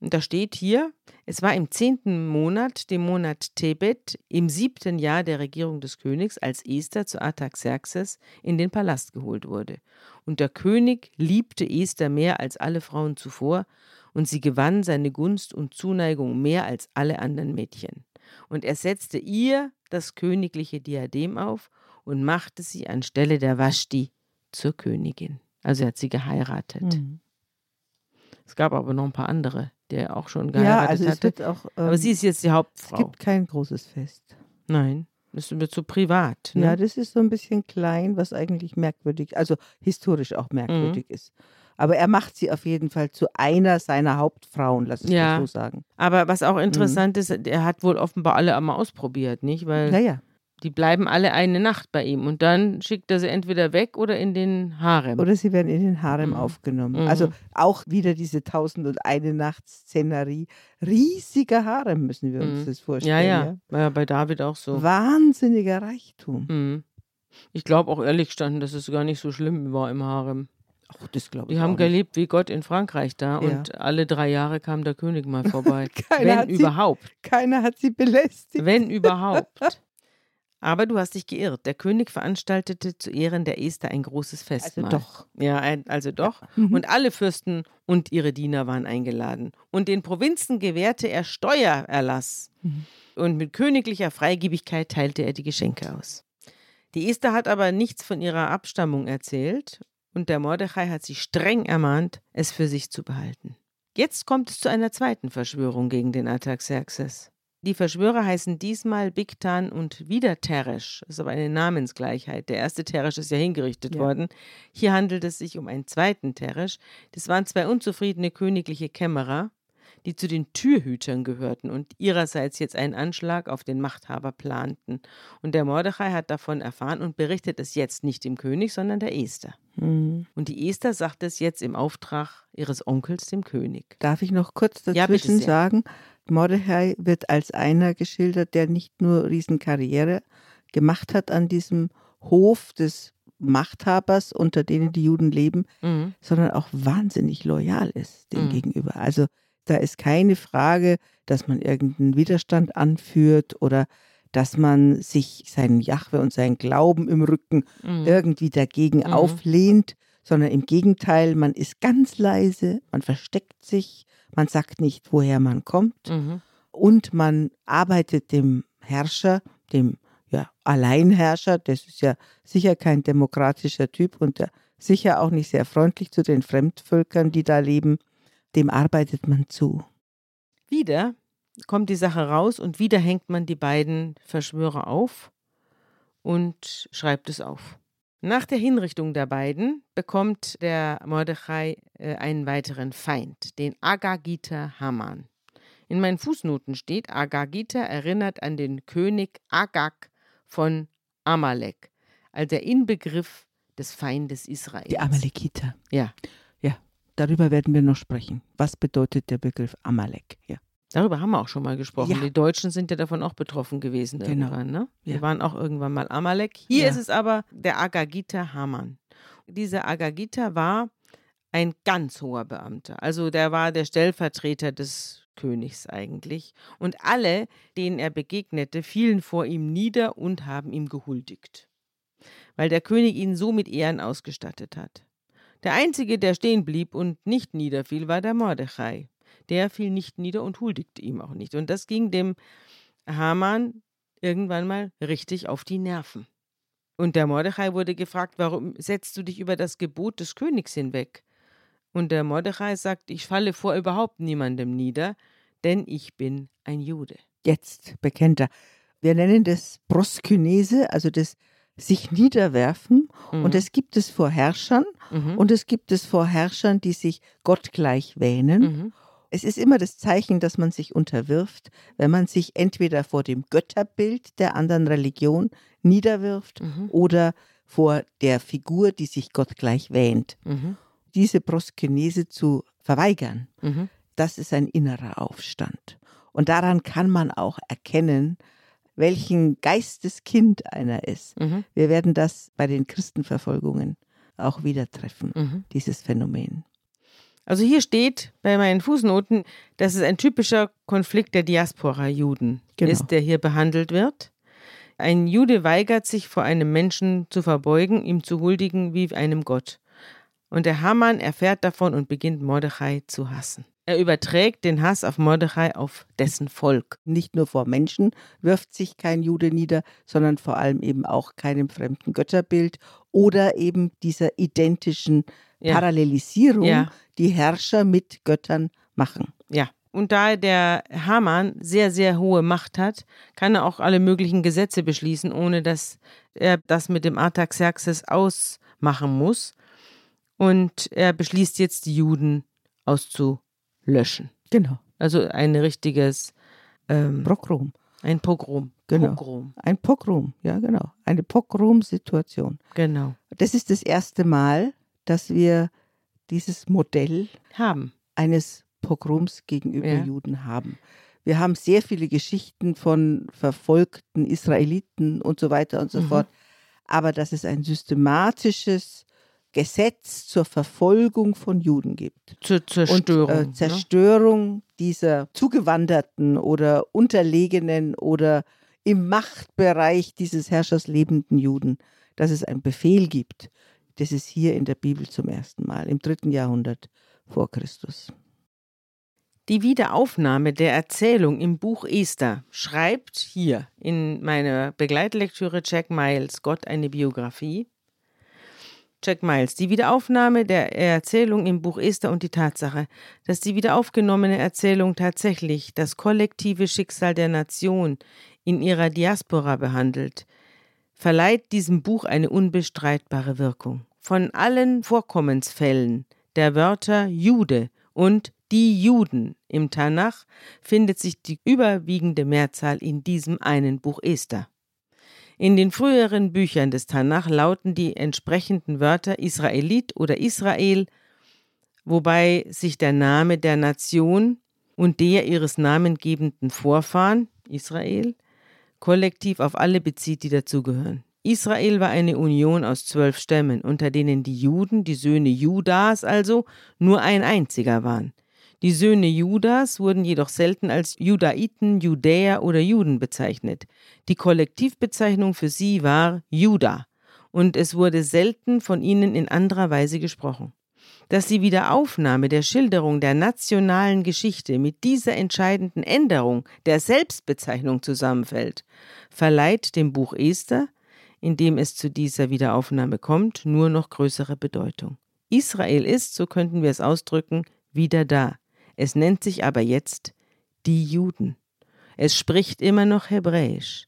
S2: Und da steht hier, es war im zehnten Monat, dem Monat Tebet, im siebten Jahr der Regierung des Königs, als Esther zu Artaxerxes in den Palast geholt wurde. Und der König liebte Esther mehr als alle Frauen zuvor, und sie gewann seine Gunst und Zuneigung mehr als alle anderen Mädchen. Und er setzte ihr das königliche Diadem auf und machte sie anstelle der Vashti zur Königin. Also er hat sie geheiratet.
S3: Mhm.
S2: Es gab aber noch ein paar andere, die er auch schon
S3: Ja,
S2: geheiratet
S3: also es
S2: hatte.
S3: wird auch. Ähm,
S2: aber sie ist jetzt die
S3: es
S2: Hauptfrau.
S3: gibt kein großes Fest.
S2: Nein, das wird so privat. Ne?
S3: Ja, das ist so ein bisschen klein, was eigentlich merkwürdig, also historisch auch merkwürdig
S2: Mhm.
S3: ist. Aber er macht sie auf jeden Fall zu einer seiner Hauptfrauen, lass es
S2: Ja.
S3: mal so sagen.
S2: aber was auch interessant ist, er hat wohl offenbar alle einmal ausprobiert, nicht? Weil
S3: Naja,
S2: die bleiben alle eine Nacht bei ihm und dann schickt er sie entweder weg oder in den Harem.
S3: oder sie werden in den Harem
S2: Mhm.
S3: aufgenommen.
S2: Mhm.
S3: Also auch wieder diese Tausend und eine Nacht-Szenerie. Riesiger Harem müssen wir uns
S2: Mhm.
S3: das
S2: ja,
S3: vorstellen.
S2: ja, war ja bei David auch so.
S3: Wahnsinniger Reichtum.
S2: Mhm. Ich glaube auch ehrlich gestanden, dass es gar nicht so schlimm war im Harem.
S3: Ach, das glaube ich
S2: Die haben gelebt wie Gott in Frankreich da
S3: Ja.
S2: und alle drei Jahre kam der König mal vorbei.
S3: Keiner
S2: Wenn
S3: hat sie-
S2: überhaupt.
S3: Keiner hat sie belästigt.
S2: Wenn überhaupt. Aber du hast dich geirrt. Der König veranstaltete zu Ehren der Esther ein großes
S3: Also
S2: Festmahl.
S3: doch.
S2: Ja, also doch.
S3: Mhm.
S2: Und alle Fürsten und ihre Diener waren eingeladen. Und den Provinzen gewährte er Steuererlass.
S3: Mhm.
S2: Und mit königlicher Freigebigkeit teilte er die Geschenke aus. Die Esther hat aber nichts von ihrer Abstammung erzählt und der Mordechai hat sie streng ermahnt, es für sich zu behalten. Jetzt kommt es zu einer zweiten Verschwörung gegen den Artaxerxes. Die Verschwörer heißen diesmal Bigtan und wieder Teresh. Das ist aber eine Namensgleichheit. Der erste Teresh ist ja hingerichtet
S3: Ja.
S2: worden. Hier handelt es sich um einen zweiten Teresh. Das waren zwei unzufriedene königliche Kämmerer, die zu den Türhütern gehörten und ihrerseits jetzt einen Anschlag auf den Machthaber planten. Und der Mordechai hat davon erfahren und berichtet es jetzt nicht dem König, sondern der Esther.
S3: Mhm.
S2: Und die Esther sagt es jetzt im Auftrag ihres Onkels, dem König.
S3: Darf ich noch kurz
S2: Ja,
S3: dazwischen
S2: sehr.
S3: sagen? Mordechai wird als einer geschildert, der nicht nur Riesenkarriere gemacht hat an diesem Hof des Machthabers, unter denen die Juden leben,
S2: Mhm.
S3: sondern auch wahnsinnig loyal ist dem
S2: Mhm.
S3: gegenüber. Also da ist keine Frage, dass man irgendeinen Widerstand anführt oder dass man sich seinen Jahwe und seinen Glauben im Rücken
S2: Mhm.
S3: irgendwie dagegen
S2: Mhm.
S3: auflehnt, sondern im Gegenteil, man ist ganz leise, man versteckt sich, man sagt nicht, woher man kommt
S2: Mhm.
S3: und man arbeitet dem Herrscher, dem ja, Alleinherrscher, das ist ja sicher kein demokratischer Typ und der sicher auch nicht sehr freundlich zu den Fremdvölkern, die da leben. Dem arbeitet man zu.
S2: Wieder kommt die Sache raus und wieder hängt man die beiden Verschwörer auf und schreibt es auf. Nach der Hinrichtung der beiden bekommt der Mordechai äh, einen weiteren Feind, den Agagiter Haman. In meinen Fußnoten steht, Agagiter erinnert an den König Agag von Amalek, als der Inbegriff des Feindes Israels.
S3: Die Amalekiter.
S2: Ja.
S3: Ja, darüber werden wir noch sprechen. Was bedeutet der Begriff Amalek? Ja.
S2: Darüber haben wir auch schon mal gesprochen.
S3: Ja.
S2: Die Deutschen sind ja davon auch betroffen gewesen
S3: Genau.
S2: irgendwann. Ne? Wir
S3: Ja.
S2: waren auch irgendwann mal Amalek. Hier
S3: Ja.
S2: ist es aber der Agagita Haman. Dieser Agagita war ein ganz hoher Beamter. Also der war der Stellvertreter des Königs eigentlich. Und alle, denen er begegnete, fielen vor ihm nieder und haben ihm gehuldigt. Weil der König ihn so mit Ehren ausgestattet hat. Der einzige, der stehen blieb und nicht niederfiel, war der Mordechai der fiel nicht nieder und huldigte ihm auch nicht. Und das ging dem Haman irgendwann mal richtig auf die Nerven. Und der Mordechai wurde gefragt, warum setzt du dich über das Gebot des Königs hinweg? Und der Mordechai sagt, ich falle vor überhaupt niemandem nieder, denn ich bin ein Jude.
S3: Jetzt bekennt er. Wir nennen das Proskynese, also das sich niederwerfen.
S2: Mhm.
S3: Und das gibt es vor Herrschern
S2: mhm.
S3: und es gibt es vor Herrschern, die sich gottgleich wähnen.
S2: mhm.
S3: Es ist immer das Zeichen, dass man sich unterwirft, wenn man sich entweder vor dem Götterbild der anderen Religion niederwirft
S2: Mhm.
S3: oder vor der Figur, die sich gottgleich wähnt.
S2: Mhm.
S3: Diese Proskynese zu verweigern,
S2: Mhm.
S3: das ist ein innerer Aufstand. Und daran kann man auch erkennen, welchen Geisteskind einer ist.
S2: Mhm.
S3: Wir werden das bei den Christenverfolgungen auch wieder treffen,
S2: Mhm.
S3: dieses Phänomen.
S2: Also hier steht bei meinen Fußnoten, dass es ein typischer Konflikt der Diaspora-Juden
S3: Genau.
S2: ist, der hier behandelt wird. Ein Jude weigert sich vor einem Menschen zu verbeugen, ihm zu huldigen wie einem Gott. Und der Haman erfährt davon und beginnt Mordechai zu hassen. Er überträgt den Hass auf Mordechai auf dessen Volk.
S3: Nicht nur vor Menschen wirft sich kein Jude nieder, sondern vor allem eben auch keinem fremden Götterbild oder eben dieser identischen
S2: Ja.
S3: Parallelisierung,
S2: Ja.
S3: Die Herrscher mit Göttern machen.
S2: Ja. Und da der Haman sehr, sehr hohe Macht hat, kann er auch alle möglichen Gesetze beschließen, ohne dass er das mit dem Artaxerxes ausmachen muss. Und er beschließt jetzt, die Juden auszulöschen.
S3: Genau.
S2: Also ein richtiges, ähm,
S3: Pogrom.
S2: ein Pogrom.
S3: Genau.
S2: Pogrom,
S3: Ein Pogrom, ja genau. Eine Pogrom-Situation.
S2: genau.
S3: Das ist das erste Mal, dass wir dieses Modell
S2: Haben.
S3: eines Pogroms gegenüber
S2: Ja.
S3: Juden haben. Wir haben sehr viele Geschichten von verfolgten Israeliten und so weiter und so
S2: Mhm.
S3: fort. Aber dass es ein systematisches Gesetz zur Verfolgung von Juden gibt.
S2: Zur Zerstörung.
S3: Und äh,
S2: ne?
S3: Zerstörung dieser Zugewanderten oder Unterlegenen oder im Machtbereich dieses Herrschers lebenden Juden, dass es einen Befehl gibt. Das ist hier in der Bibel zum ersten Mal, im dritten Jahrhundert vor Christus.
S2: Die Wiederaufnahme der Erzählung im Buch Esther schreibt hier in meiner Begleitlektüre Jack Miles Gott eine Biografie. Jack Miles, die Wiederaufnahme der Erzählung im Buch Esther und die Tatsache, dass die wiederaufgenommene Erzählung tatsächlich das kollektive Schicksal der Nation in ihrer Diaspora behandelt, verleiht diesem Buch eine unbestreitbare Wirkung. Von allen Vorkommensfällen der Wörter Jude und die Juden im Tanach findet sich die überwiegende Mehrzahl in diesem einen Buch Esther. In den früheren Büchern des Tanach lauten die entsprechenden Wörter Israelit oder Israel, wobei sich der Name der Nation und der ihres namengebenden Vorfahren, Israel, kollektiv auf alle bezieht, die dazugehören. Israel war eine Union aus zwölf Stämmen, unter denen die Juden, die Söhne Judas also, nur ein einziger waren. Die Söhne Judas wurden jedoch selten als Judaiten, Judäer oder Juden bezeichnet. Die Kollektivbezeichnung für sie war Juda, und es wurde selten von ihnen in anderer Weise gesprochen. Dass die Wiederaufnahme der Schilderung der nationalen Geschichte mit dieser entscheidenden Änderung der Selbstbezeichnung zusammenfällt, verleiht dem Buch Esther indem es zu dieser Wiederaufnahme kommt, nur noch größere Bedeutung. Israel ist, so könnten wir es ausdrücken, wieder da. Es nennt sich aber jetzt die Juden. Es spricht immer noch Hebräisch,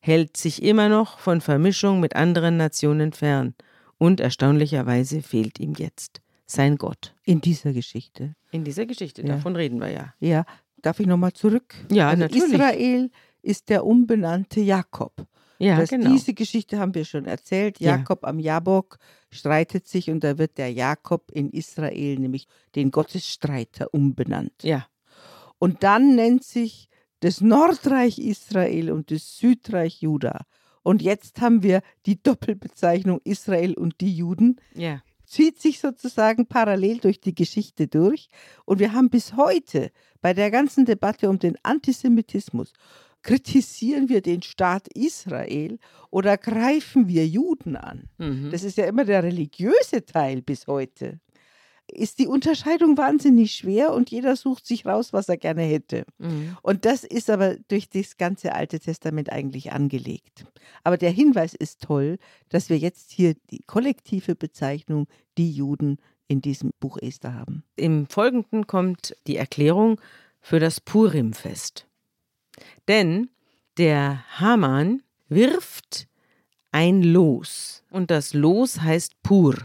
S2: hält sich immer noch von Vermischung mit anderen Nationen fern und erstaunlicherweise fehlt ihm jetzt sein Gott.
S3: In dieser Geschichte.
S2: In dieser Geschichte,
S3: Ja.
S2: davon reden wir ja.
S3: Ja, darf ich nochmal zurück?
S2: Ja,
S3: also
S2: natürlich.
S3: Israel ist der umbenannte Jakob.
S2: Ja,
S3: das,
S2: genau.
S3: Diese Geschichte haben wir schon erzählt.
S2: Ja.
S3: Jakob am Jabok streitet sich und da wird der Jakob in Israel, nämlich den Gottesstreiter, umbenannt.
S2: Ja,
S3: Und dann nennt sich das Nordreich Israel und das Südreich Juda. Und jetzt haben wir die Doppelbezeichnung Israel und die Juden.
S2: ja.
S3: Zieht sich sozusagen parallel durch die Geschichte durch. Und wir haben bis heute bei der ganzen Debatte um den Antisemitismus, kritisieren wir den Staat Israel oder greifen wir Juden an?
S2: Mhm.
S3: Das ist ja immer der religiöse Teil bis heute. Ist die Unterscheidung wahnsinnig schwer und jeder sucht sich raus, was er gerne hätte.
S2: Mhm.
S3: Und das ist aber durch das ganze Alte Testament eigentlich angelegt. Aber der Hinweis ist toll, dass wir jetzt hier die kollektive Bezeichnung, die Juden, in diesem Buch Esther haben.
S2: Im Folgenden kommt die Erklärung für das Purimfest. Denn der Haman wirft ein Los und das Los heißt Pur.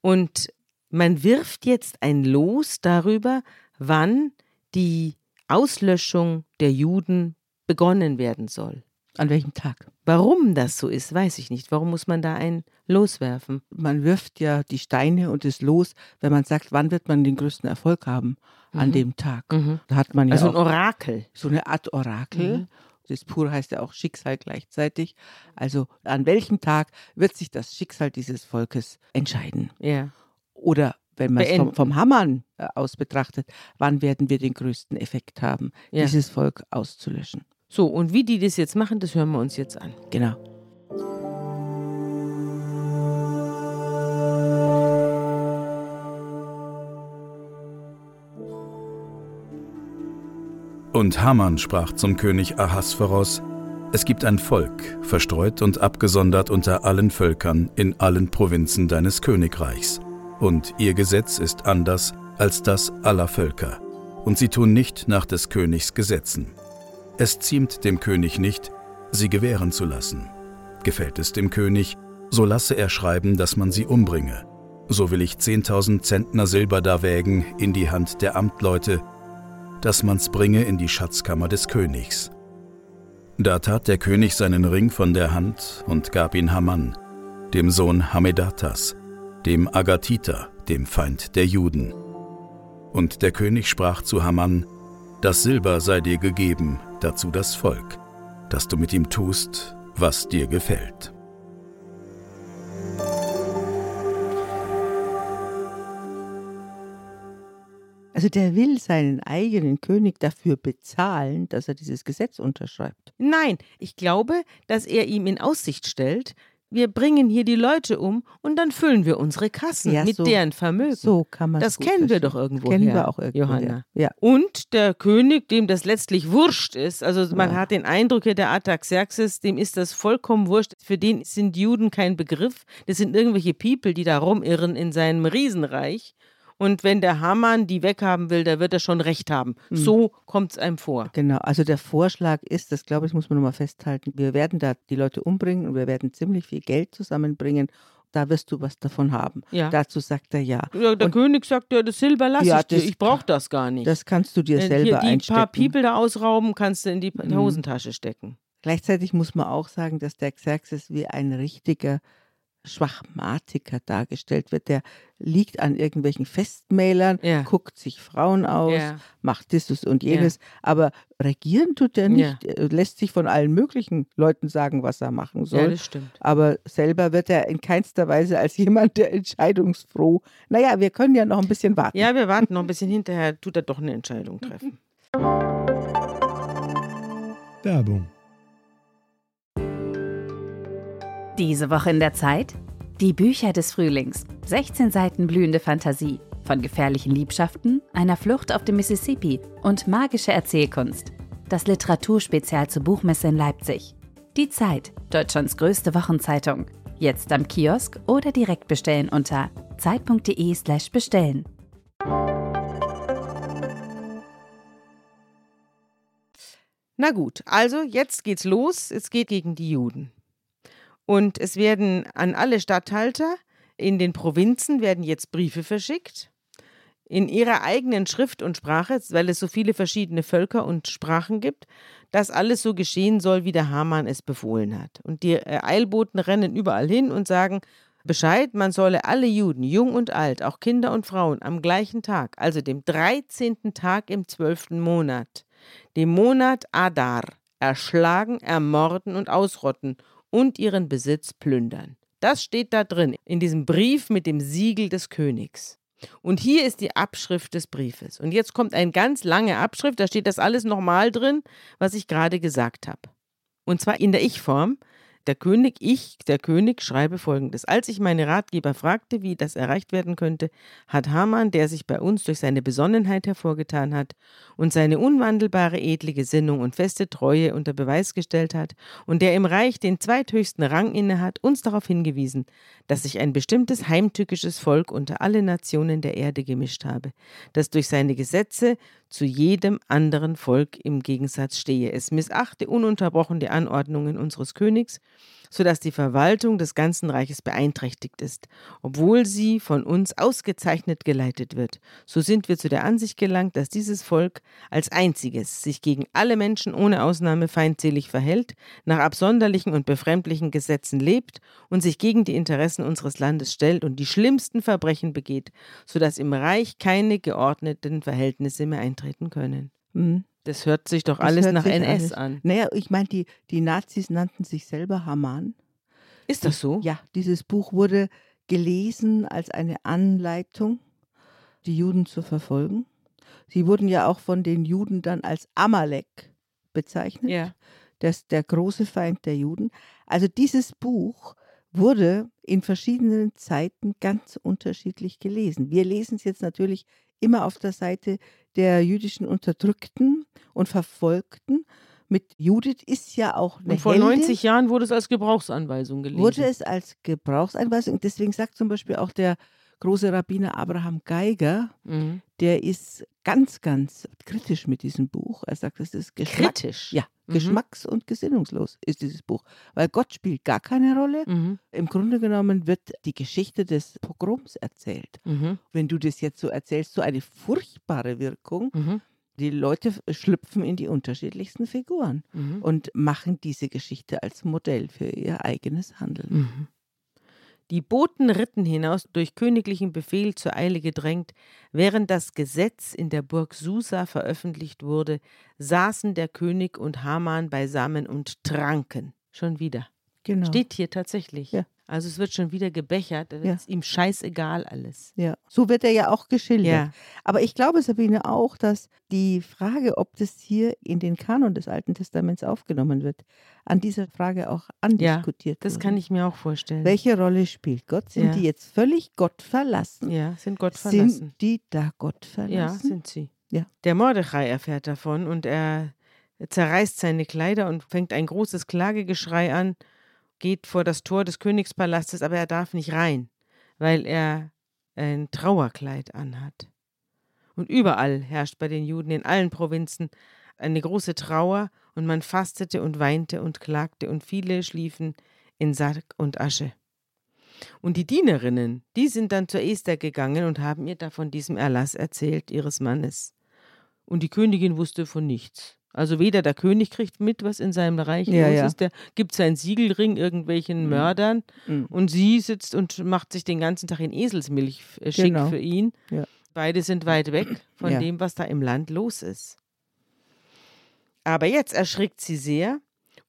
S2: Und man wirft jetzt ein Los darüber, wann die Auslöschung der Juden begonnen werden soll.
S3: An welchem Tag?
S2: Warum das so ist, weiß ich nicht. Warum muss man da ein Los werfen?
S3: Man wirft ja die Steine und das Los, wenn man sagt, wann wird man den größten Erfolg haben an
S2: Mhm.
S3: dem Tag.
S2: Mhm.
S3: Da hat man ja
S2: Also ein Orakel.
S3: so eine Art Orakel.
S2: Mhm.
S3: Das Pur heißt ja auch Schicksal gleichzeitig. Also an welchem Tag wird sich das Schicksal dieses Volkes entscheiden?
S2: Ja.
S3: Oder wenn man es vom, vom Hammann äh, aus betrachtet, wann werden wir den größten Effekt haben,
S2: Ja.
S3: dieses Volk auszulöschen?
S2: So, und wie die das jetzt machen, das hören wir uns jetzt an.
S3: Genau.
S1: Und Haman sprach zum König Ahasveros: Es gibt ein Volk, verstreut und abgesondert unter allen Völkern in allen Provinzen deines Königreichs. Und ihr Gesetz ist anders als das aller Völker. Und sie tun nicht nach des Königs Gesetzen. Es ziemt dem König nicht, sie gewähren zu lassen. Gefällt es dem König, so lasse er schreiben, dass man sie umbringe. So will ich zehntausend Zentner Silber da wägen in die Hand der Amtleute, dass man's bringe in die Schatzkammer des Königs. Da tat der König seinen Ring von der Hand und gab ihn Haman, dem Sohn Hamedatas, dem Agatiter, dem Feind der Juden. Und der König sprach zu Haman, das Silber sei dir gegeben, dazu das Volk, dass du mit ihm tust, was dir gefällt.
S3: Also der will seinen eigenen König dafür bezahlen, dass er dieses Gesetz unterschreibt.
S2: Nein, ich glaube, dass er ihm in Aussicht stellt, wir bringen hier die Leute um und dann füllen wir unsere Kassen
S3: Ja,
S2: mit
S3: so-
S2: deren Vermögen.
S3: So kann man
S2: das kennen wir doch irgendwo
S3: Kennen
S2: her,
S3: wir auch irgendwo
S2: Johanna.
S3: Ja.
S2: Und der König, dem das letztlich wurscht ist, also man
S3: Ja.
S2: hat den Eindruck, hier der Artaxerxes, dem ist das vollkommen wurscht. Für den sind Juden kein Begriff. Das sind irgendwelche People, die da rumirren in seinem Riesenreich. Und wenn der Hamann die weghaben will, da wird er schon recht haben.
S3: Mhm.
S2: So kommt es einem vor.
S3: Genau, also der Vorschlag ist, das glaube ich, muss man nochmal festhalten, wir werden da die Leute umbringen und wir werden ziemlich viel Geld zusammenbringen. Da wirst du was davon haben.
S2: Ja.
S3: Dazu sagt er ja.
S2: Ja, der
S3: Und-
S2: König sagt, ja, das Silber lasse
S3: Ja,
S2: ich dir, ich brauche das gar nicht.
S3: Das kannst du dir
S2: Äh,
S3: selber
S2: Hier die
S3: einstecken.
S2: paar People da ausrauben, kannst du in die
S3: Mhm.
S2: Hosentasche stecken.
S3: Gleichzeitig muss man auch sagen, dass der Xerxes wie ein richtiger Schwachmatiker dargestellt wird. Der liegt an irgendwelchen Festmälern,
S2: Ja.
S3: guckt sich Frauen aus,
S2: Ja.
S3: macht dieses und jenes, aber regieren tut er nicht. Lässt sich von allen möglichen Leuten sagen, was er machen
S2: ja,
S3: soll.
S2: das stimmt.
S3: aber selber wird er in keinster Weise als jemand, der entscheidungsfroh. Naja, wir können ja noch ein bisschen warten.
S2: Ja, wir warten noch ein bisschen hinterher, tut er doch eine Entscheidung treffen.
S4: Werbung.
S5: Diese Woche in der Zeit? Die Bücher des Frühlings. 16 Seiten blühende Fantasie. Von gefährlichen Liebschaften, einer Flucht auf dem Mississippi und magische Erzählkunst. Das Literaturspezial zur Buchmesse in Leipzig. Die Zeit, Deutschlands größte Wochenzeitung. Jetzt am Kiosk oder direkt bestellen unter zeit.de/slash bestellen.
S2: Na gut, also jetzt geht's los. Es geht gegen die Juden. Und es werden an alle Statthalter in den Provinzen werden jetzt Briefe verschickt in ihrer eigenen Schrift und Sprache, weil es so viele verschiedene Völker und Sprachen gibt, dass alles so geschehen soll, wie der Hamann es befohlen hat. Und die äh, Eilboten rennen überall hin und sagen Bescheid, man solle alle Juden, jung und alt, auch Kinder und Frauen, am gleichen Tag, also dem 13. Tag im 12. Monat, dem Monat Adar, erschlagen, ermorden und ausrotten und ihren Besitz plündern. Das steht da drin, in diesem Brief mit dem Siegel des Königs. Und hier ist die Abschrift des Briefes. Und jetzt kommt eine ganz lange Abschrift, da steht das alles nochmal drin, was ich gerade gesagt habe. Und zwar in der Ich-Form. Der König, ich, der König, schreibe folgendes. Als ich meine Ratgeber fragte, wie das erreicht werden könnte, hat Haman, der sich bei uns durch seine Besonnenheit hervorgetan hat und seine unwandelbare edle Gesinnung und feste Treue unter Beweis gestellt hat und der im Reich den zweithöchsten Rang innehat, uns darauf hingewiesen, dass sich ein bestimmtes heimtückisches Volk unter alle Nationen der Erde gemischt habe, das durch seine Gesetze zu jedem anderen Volk im Gegensatz stehe. Es missachte ununterbrochen die Anordnungen unseres Königs, sodass die Verwaltung des ganzen Reiches beeinträchtigt ist, obwohl sie von uns ausgezeichnet geleitet wird. So sind wir zu der Ansicht gelangt, dass dieses Volk als einziges sich gegen alle Menschen ohne Ausnahme feindselig verhält, nach absonderlichen und befremdlichen Gesetzen lebt und sich gegen die Interessen unseres Landes stellt und die schlimmsten Verbrechen begeht, sodass im Reich keine geordneten Verhältnisse mehr eintreten können. Mhm. Das hört sich doch alles nach NS alles. an.
S3: Naja, ich meine, die, die Nazis nannten sich selber Haman.
S2: Ist das so?
S3: Ja, dieses Buch wurde gelesen als eine Anleitung, die Juden zu verfolgen. Sie wurden ja auch von den Juden dann als Amalek bezeichnet. Ja. Das der große Feind der Juden. Also dieses Buch wurde in verschiedenen Zeiten ganz unterschiedlich gelesen. Wir lesen es jetzt natürlich immer auf der Seite der jüdischen Unterdrückten und Verfolgten. Mit Judith ist ja auch eine
S2: und vor
S3: Heldin.
S2: 90 Jahren wurde es als Gebrauchsanweisung gelesen.
S3: Wurde es als Gebrauchsanweisung. Deswegen sagt zum Beispiel auch der große Rabbiner Abraham Geiger, mhm. der ist ganz, ganz kritisch mit diesem Buch. Er sagt, es ist
S2: Geschmack, kritisch.
S3: Ja, mhm. geschmacks- und gesinnungslos ist dieses Buch, weil Gott spielt gar keine Rolle. Mhm. Im Grunde genommen wird die Geschichte des Pogroms erzählt. Mhm. Wenn du das jetzt so erzählst, so eine furchtbare Wirkung. Mhm. Die Leute schlüpfen in die unterschiedlichsten Figuren mhm. und machen diese Geschichte als Modell für ihr eigenes Handeln.
S2: Die Boten ritten hinaus, durch königlichen Befehl zur Eile gedrängt. Während das Gesetz in der Burg Susa veröffentlicht wurde, saßen der König und Haman beisammen und tranken. Schon wieder. Genau. Steht hier tatsächlich. Ja. Also es wird schon wieder gebechert, ja. ist ihm scheißegal alles.
S3: Ja, so wird er ja auch geschildert. Ja. Aber ich glaube, Sabine, auch, dass die Frage, ob das hier in den Kanon des Alten Testaments aufgenommen wird, an dieser Frage auch andiskutiert
S2: ja, das wurde. kann ich mir auch vorstellen.
S3: Welche Rolle spielt Gott? Sind ja. die jetzt völlig Gott verlassen?
S2: Ja, sind Gott verlassen.
S3: Sind die da Gott verlassen?
S2: Ja, sind sie. Ja. Der Mordechai erfährt davon und er zerreißt seine Kleider und fängt ein großes Klagegeschrei an geht vor das Tor des Königspalastes, aber er darf nicht rein, weil er ein Trauerkleid anhat. Und überall herrscht bei den Juden in allen Provinzen eine große Trauer und man fastete und weinte und klagte und viele schliefen in Sack und Asche. Und die Dienerinnen, die sind dann zur Esther gegangen und haben ihr da von diesem Erlass erzählt, ihres Mannes. Und die Königin wusste von nichts. Also weder der König kriegt mit, was in seinem Reich ja, los ja. ist, der gibt seinen Siegelring irgendwelchen mhm. Mördern mhm. und sie sitzt und macht sich den ganzen Tag in Eselsmilch äh, schick genau. für ihn. Ja. Beide sind weit weg von dem, was da im Land los ist. Aber jetzt erschrickt sie sehr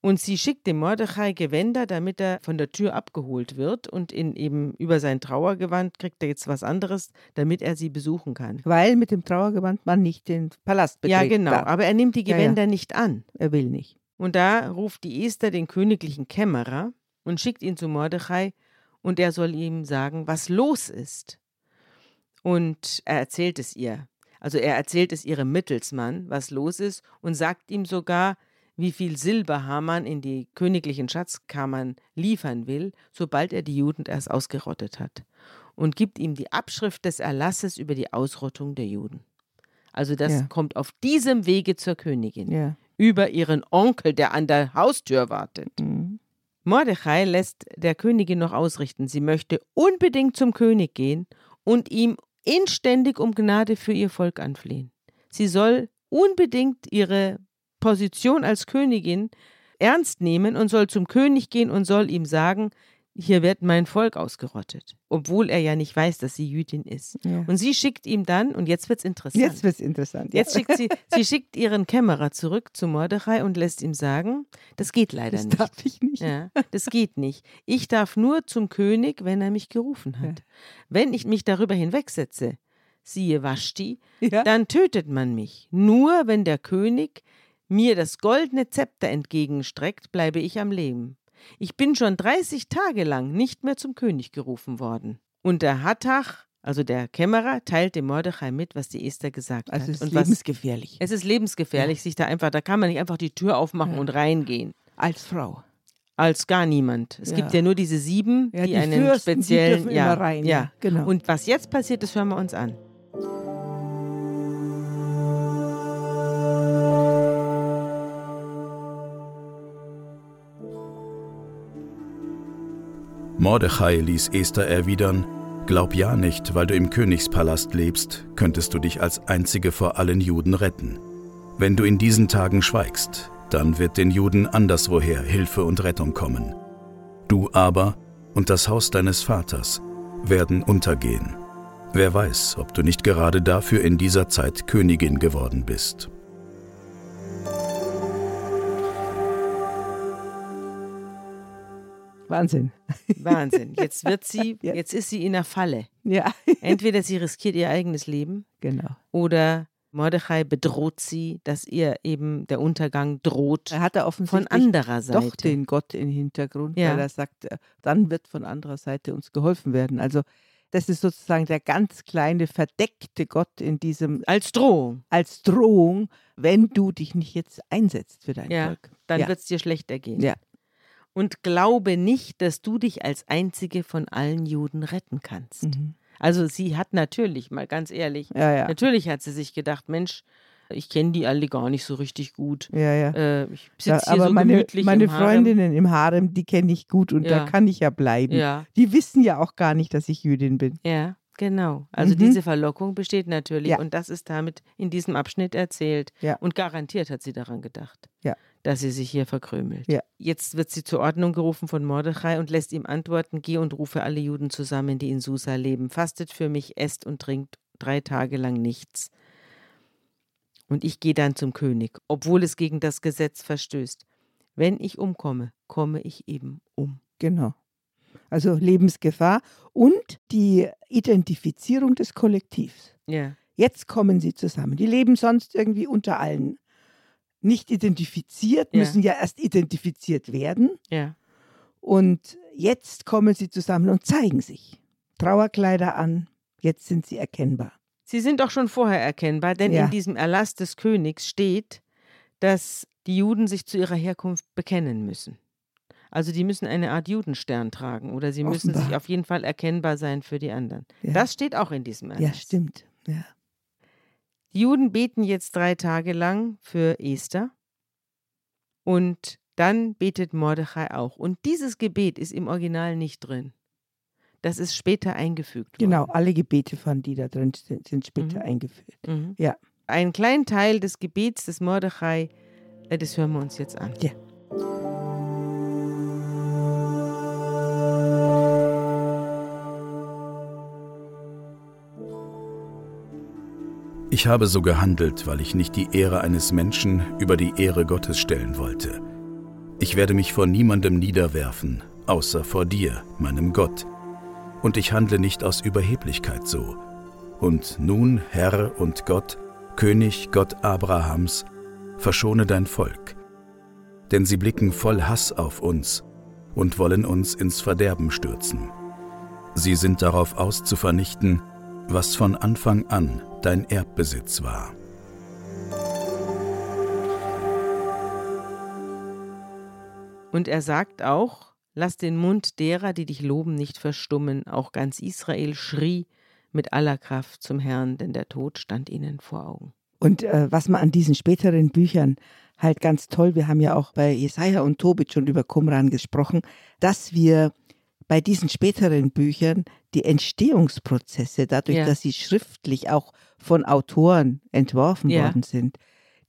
S2: und sie schickt dem Mordechai Gewänder, damit er von der Tür abgeholt wird und in eben über sein Trauergewand kriegt er jetzt was anderes, damit er sie besuchen kann.
S3: Weil mit dem Trauergewand man nicht den Palast betritt.
S2: Ja, genau, darf. aber er nimmt die Gewänder ja, ja. nicht an.
S3: Er will nicht.
S2: Und da ruft die Esther den königlichen Kämmerer und schickt ihn zu Mordechai und er soll ihm sagen, was los ist. Und er erzählt es ihr. Also er erzählt es ihrem Mittelsmann, was los ist und sagt ihm sogar, wie viel Silber Haman in die königlichen Schatzkammern liefern will, sobald er die Juden erst ausgerottet hat, und gibt ihm die Abschrift des Erlasses über die Ausrottung der Juden. Also das
S3: Ja.
S2: kommt auf diesem Wege zur Königin,
S3: Ja.
S2: über ihren Onkel, der an der Haustür wartet.
S3: Mhm.
S2: Mordechai lässt der Königin noch ausrichten, sie möchte unbedingt zum König gehen und ihm inständig um Gnade für ihr Volk anflehen. Sie soll unbedingt ihre Position als Königin ernst nehmen und soll zum König gehen und soll ihm sagen, hier wird mein Volk ausgerottet, obwohl er ja nicht weiß, dass sie Jüdin ist.
S3: Ja.
S2: Und sie schickt ihm dann, und jetzt wird's interessant.
S3: Jetzt wird es interessant. ja.
S2: Jetzt schickt sie, sie schickt ihren Kämmerer zurück zu Mordechai und lässt ihm sagen, das geht leider
S3: das
S2: nicht.
S3: darf ich nicht.
S2: Ja, das geht nicht. Ich darf nur zum König, wenn er mich gerufen hat. Wenn ich mich darüber hinwegsetze, siehe Vashti, dann tötet man mich. Nur wenn der König mir das goldene Zepter entgegenstreckt, bleibe ich am Leben. Ich bin schon 30 Tage lang nicht mehr zum König gerufen worden. Und der Hattach, also der Kämmerer, teilt dem Mordechai mit, was die Esther gesagt
S3: Also
S2: hat.
S3: es ist
S2: und was,
S3: lebensgefährlich.
S2: es ist lebensgefährlich, sich da einfach, da kann man nicht einfach die Tür aufmachen
S3: Ja.
S2: und reingehen.
S3: Als Frau.
S2: Als gar niemand. Es
S3: Ja.
S2: gibt ja nur diese sieben,
S3: Ja,
S2: die,
S3: die
S2: einen
S3: Fürsten, die
S2: speziellen.
S3: dürfen
S2: ja,
S3: rein,
S2: ja,
S3: ja, genau.
S2: Und was jetzt passiert, das hören wir uns an.
S1: Mordechai ließ Esther erwidern, Glaub ja nicht, weil du im Königspalast lebst, könntest du dich als einzige vor allen Juden retten. Wenn du in diesen Tagen schweigst, dann wird den Juden anderswoher Hilfe und Rettung kommen. Du aber und das Haus deines Vaters werden untergehen. Wer weiß, ob du nicht gerade dafür in dieser Zeit Königin geworden bist.
S3: Wahnsinn.
S2: Wahnsinn. Jetzt wird sie,
S3: Ja.
S2: jetzt ist sie in der Falle.
S3: Ja,
S2: Entweder sie riskiert ihr eigenes Leben
S3: genau.
S2: oder Mordechai bedroht sie, dass ihr eben der Untergang droht
S3: Er hat da
S2: von
S3: offensichtlich
S2: anderer Seite.
S3: doch den Gott im Hintergrund,
S2: Ja.
S3: weil er sagt, äh, dann wird von anderer Seite uns geholfen werden. Also das ist sozusagen der ganz kleine verdeckte Gott in diesem
S2: Als Drohung.
S3: als Drohung, wenn du dich nicht jetzt einsetzt für dein
S2: Ja,
S3: Volk.
S2: Dann
S3: ja.
S2: wird es dir schlecht ergehen.
S3: Ja.
S2: Und glaube nicht, dass du dich als einzige von allen Juden retten kannst.
S3: Mhm.
S2: Also sie hat natürlich, mal ganz ehrlich,
S3: Ja, ja.
S2: natürlich hat sie sich gedacht, Mensch, ich kenne die alle gar nicht so richtig gut.
S3: Ja, ja.
S2: Äh, ich
S3: Ja,
S2: sitze hier
S3: aber
S2: so
S3: meine,
S2: gemütlich
S3: meine
S2: im Harem.
S3: Freundinnen im Harem, die kenne ich gut und
S2: Ja.
S3: da kann ich ja bleiben.
S2: Ja,
S3: Die wissen ja auch gar nicht, dass ich Jüdin bin.
S2: ja, genau. Also
S3: Mhm.
S2: diese Verlockung besteht natürlich
S3: Ja.
S2: und das ist damit in diesem Abschnitt erzählt.
S3: Ja.
S2: Und garantiert hat sie daran gedacht,
S3: Ja.
S2: dass sie sich hier verkrümelt.
S3: Ja.
S2: Jetzt wird sie zur Ordnung gerufen von Mordechai und lässt ihm antworten, geh und rufe alle Juden zusammen, die in Susa leben. Fastet für mich, esst und trinkt drei Tage lang nichts. Und ich gehe dann zum König, obwohl es gegen das Gesetz verstößt. Wenn ich umkomme, komme ich eben um.
S3: Genau. Also Lebensgefahr und die Identifizierung des Kollektivs.
S2: Ja.
S3: Jetzt kommen sie zusammen. Die leben sonst irgendwie unter allen. Nicht identifiziert,
S2: Ja.
S3: müssen ja erst identifiziert werden.
S2: Ja.
S3: Und jetzt kommen sie zusammen und zeigen sich. Trauerkleider an, jetzt sind sie erkennbar.
S2: Sie sind auch schon vorher erkennbar, denn
S3: Ja.
S2: in diesem Erlass des Königs steht, dass die Juden sich zu ihrer Herkunft bekennen müssen. Also die müssen eine Art Judenstern tragen oder sie müssen
S3: Offenbar.
S2: sich auf jeden Fall erkennbar sein für die anderen.
S3: Ja.
S2: Das steht auch in diesem Erlass.
S3: Ja, stimmt. Ja.
S2: Die Juden beten jetzt drei Tage lang für Esther und dann betet Mordechai auch. Und dieses Gebet ist im Original nicht drin. Das ist später eingefügt worden.
S3: Genau, alle Gebete von die da drin sind, sind später
S2: Mhm.
S3: eingeführt.
S2: Mhm.
S3: Ja.
S2: Einen kleinen Teil des Gebets des Mordechai, äh, das hören wir uns jetzt an.
S3: Ja.
S1: Ich habe so gehandelt, weil ich nicht die Ehre eines Menschen über die Ehre Gottes stellen wollte. Ich werde mich vor niemandem niederwerfen, außer vor dir, meinem Gott. Und ich handle nicht aus Überheblichkeit so. Und nun, Herr und Gott, König Gott Abrahams, verschone dein Volk. Denn sie blicken voll Hass auf uns und wollen uns ins Verderben stürzen. Sie sind darauf aus zu vernichten, was von Anfang an dein Erbbesitz war.
S2: Und er sagt auch, lass den Mund derer, die dich loben, nicht verstummen. Auch ganz Israel schrie mit aller Kraft zum Herrn, denn der Tod stand ihnen vor Augen.
S3: Und äh, was man an diesen späteren Büchern halt ganz toll, wir haben ja auch bei Jesaja und Tobit schon über Qumran gesprochen, dass wir bei diesen späteren Büchern die Entstehungsprozesse, dadurch, ja. dass sie schriftlich auch von Autoren entworfen ja. worden sind,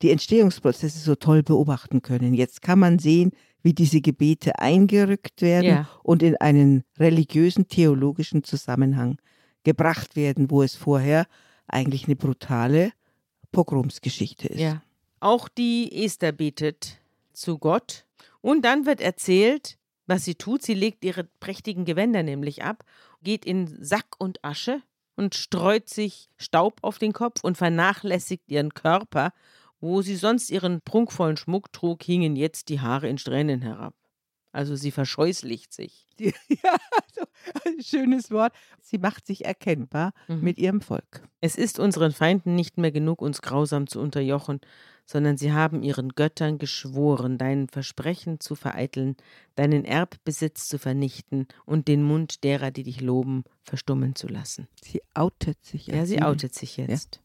S3: die Entstehungsprozesse so toll beobachten können. Jetzt kann man sehen, wie diese Gebete eingerückt werden ja. und in einen religiösen, theologischen Zusammenhang gebracht werden, wo es vorher eigentlich eine brutale Pogromsgeschichte ist.
S2: Ja. Auch die Esther betet zu Gott und dann wird erzählt, was sie tut. Sie legt ihre prächtigen Gewänder nämlich ab, geht in Sack und Asche und streut sich Staub auf den Kopf und vernachlässigt ihren Körper. Wo sie sonst ihren prunkvollen Schmuck trug, hingen jetzt die Haare in Strähnen herab. Also sie verscheußlicht sich.
S3: Ja, so ein schönes Wort. Sie macht sich erkennbar mhm. mit ihrem Volk.
S2: Es ist unseren Feinden nicht mehr genug, uns grausam zu unterjochen, sondern sie haben ihren Göttern geschworen, dein Versprechen zu vereiteln, deinen Erbbesitz zu vernichten und den Mund derer, die dich loben, verstummen zu lassen.
S3: Sie outet sich.
S2: Ja, sie outet sich jetzt. Ja.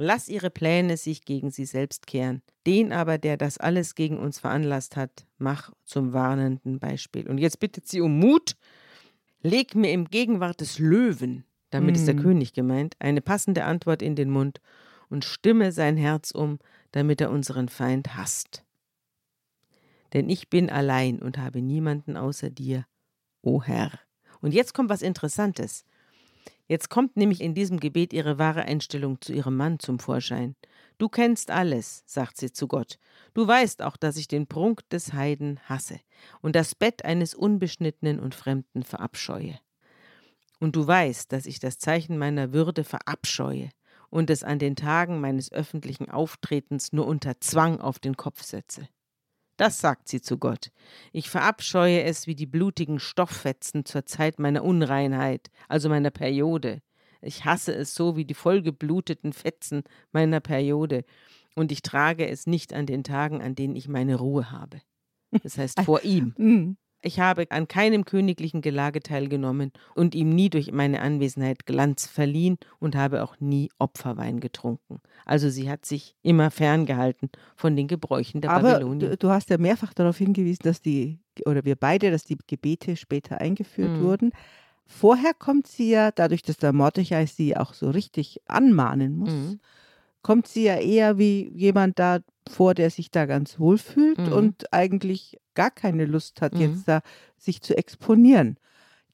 S2: Lass ihre Pläne sich gegen sie selbst kehren. Den aber, der das alles gegen uns veranlasst hat, mach zum warnenden Beispiel. Und jetzt bittet sie um Mut. Leg mir im Gegenwart des Löwen, damit mm. ist der mhm. König gemeint, eine passende Antwort in den Mund und stimme sein Herz um, damit er unseren Feind hasst. Denn ich bin allein und habe niemanden außer dir, o Herr. Und jetzt kommt was Interessantes. Jetzt kommt nämlich in diesem Gebet ihre wahre Einstellung zu ihrem Mann zum Vorschein. Du kennst alles, sagt sie zu Gott. Du weißt auch, dass ich den Prunk des Heiden hasse und das Bett eines Unbeschnittenen und Fremden verabscheue. Und du weißt, dass ich das Zeichen meiner Würde verabscheue und es an den Tagen meines öffentlichen Auftretens nur unter Zwang auf den Kopf setze. Das sagt sie zu Gott. Ich verabscheue es wie die blutigen Stofffetzen zur Zeit meiner Unreinheit, also meiner Periode. Ich hasse es so wie die vollgebluteten Fetzen meiner Periode. Und ich trage es nicht an den Tagen, an denen ich meine Ruhe habe. Das heißt vor ihm. Ich habe an keinem königlichen Gelage teilgenommen und ihm nie durch meine Anwesenheit Glanz verliehen und habe auch nie Opferwein getrunken. Also sie hat sich immer ferngehalten von den Gebräuchen der
S3: Aber
S2: Babylonier.
S3: Du, du hast ja mehrfach darauf hingewiesen, dass die, oder wir beide, dass die Gebete später eingeführt mhm. wurden. Vorher kommt sie ja, dadurch, dass der Mordechai sie auch so richtig anmahnen muss, mhm. kommt sie ja eher wie jemand da vor, der sich da ganz wohl fühlt mhm. und eigentlich gar keine Lust hat, mhm. jetzt da sich zu exponieren.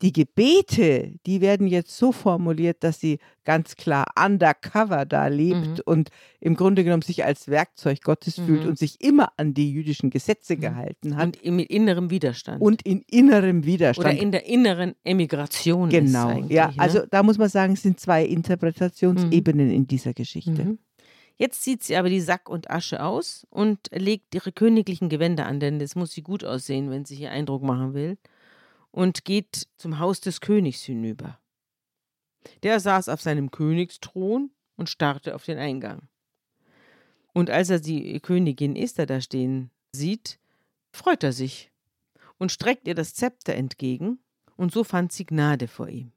S3: Die Gebete, die werden jetzt so formuliert, dass sie ganz klar undercover da lebt mhm. und im Grunde genommen sich als Werkzeug Gottes mhm. fühlt und sich immer an die jüdischen Gesetze mhm. gehalten hat.
S2: Und mit innerem Widerstand.
S3: Und in innerem Widerstand.
S2: Oder in der inneren Emigration.
S3: Genau, ja. Ne? Also da muss man sagen, es sind zwei Interpretationsebenen mhm. in dieser Geschichte.
S2: Jetzt zieht sie aber die Sack und Asche aus und legt ihre königlichen Gewänder an, denn das muss sie gut aussehen, wenn sie hier Eindruck machen will, und geht zum Haus des Königs hinüber. Der saß auf seinem Königsthron und starrte auf den Eingang. Und als er die Königin Esther da stehen sieht, freut er sich und streckt ihr das Zepter entgegen, und so fand sie Gnade vor ihm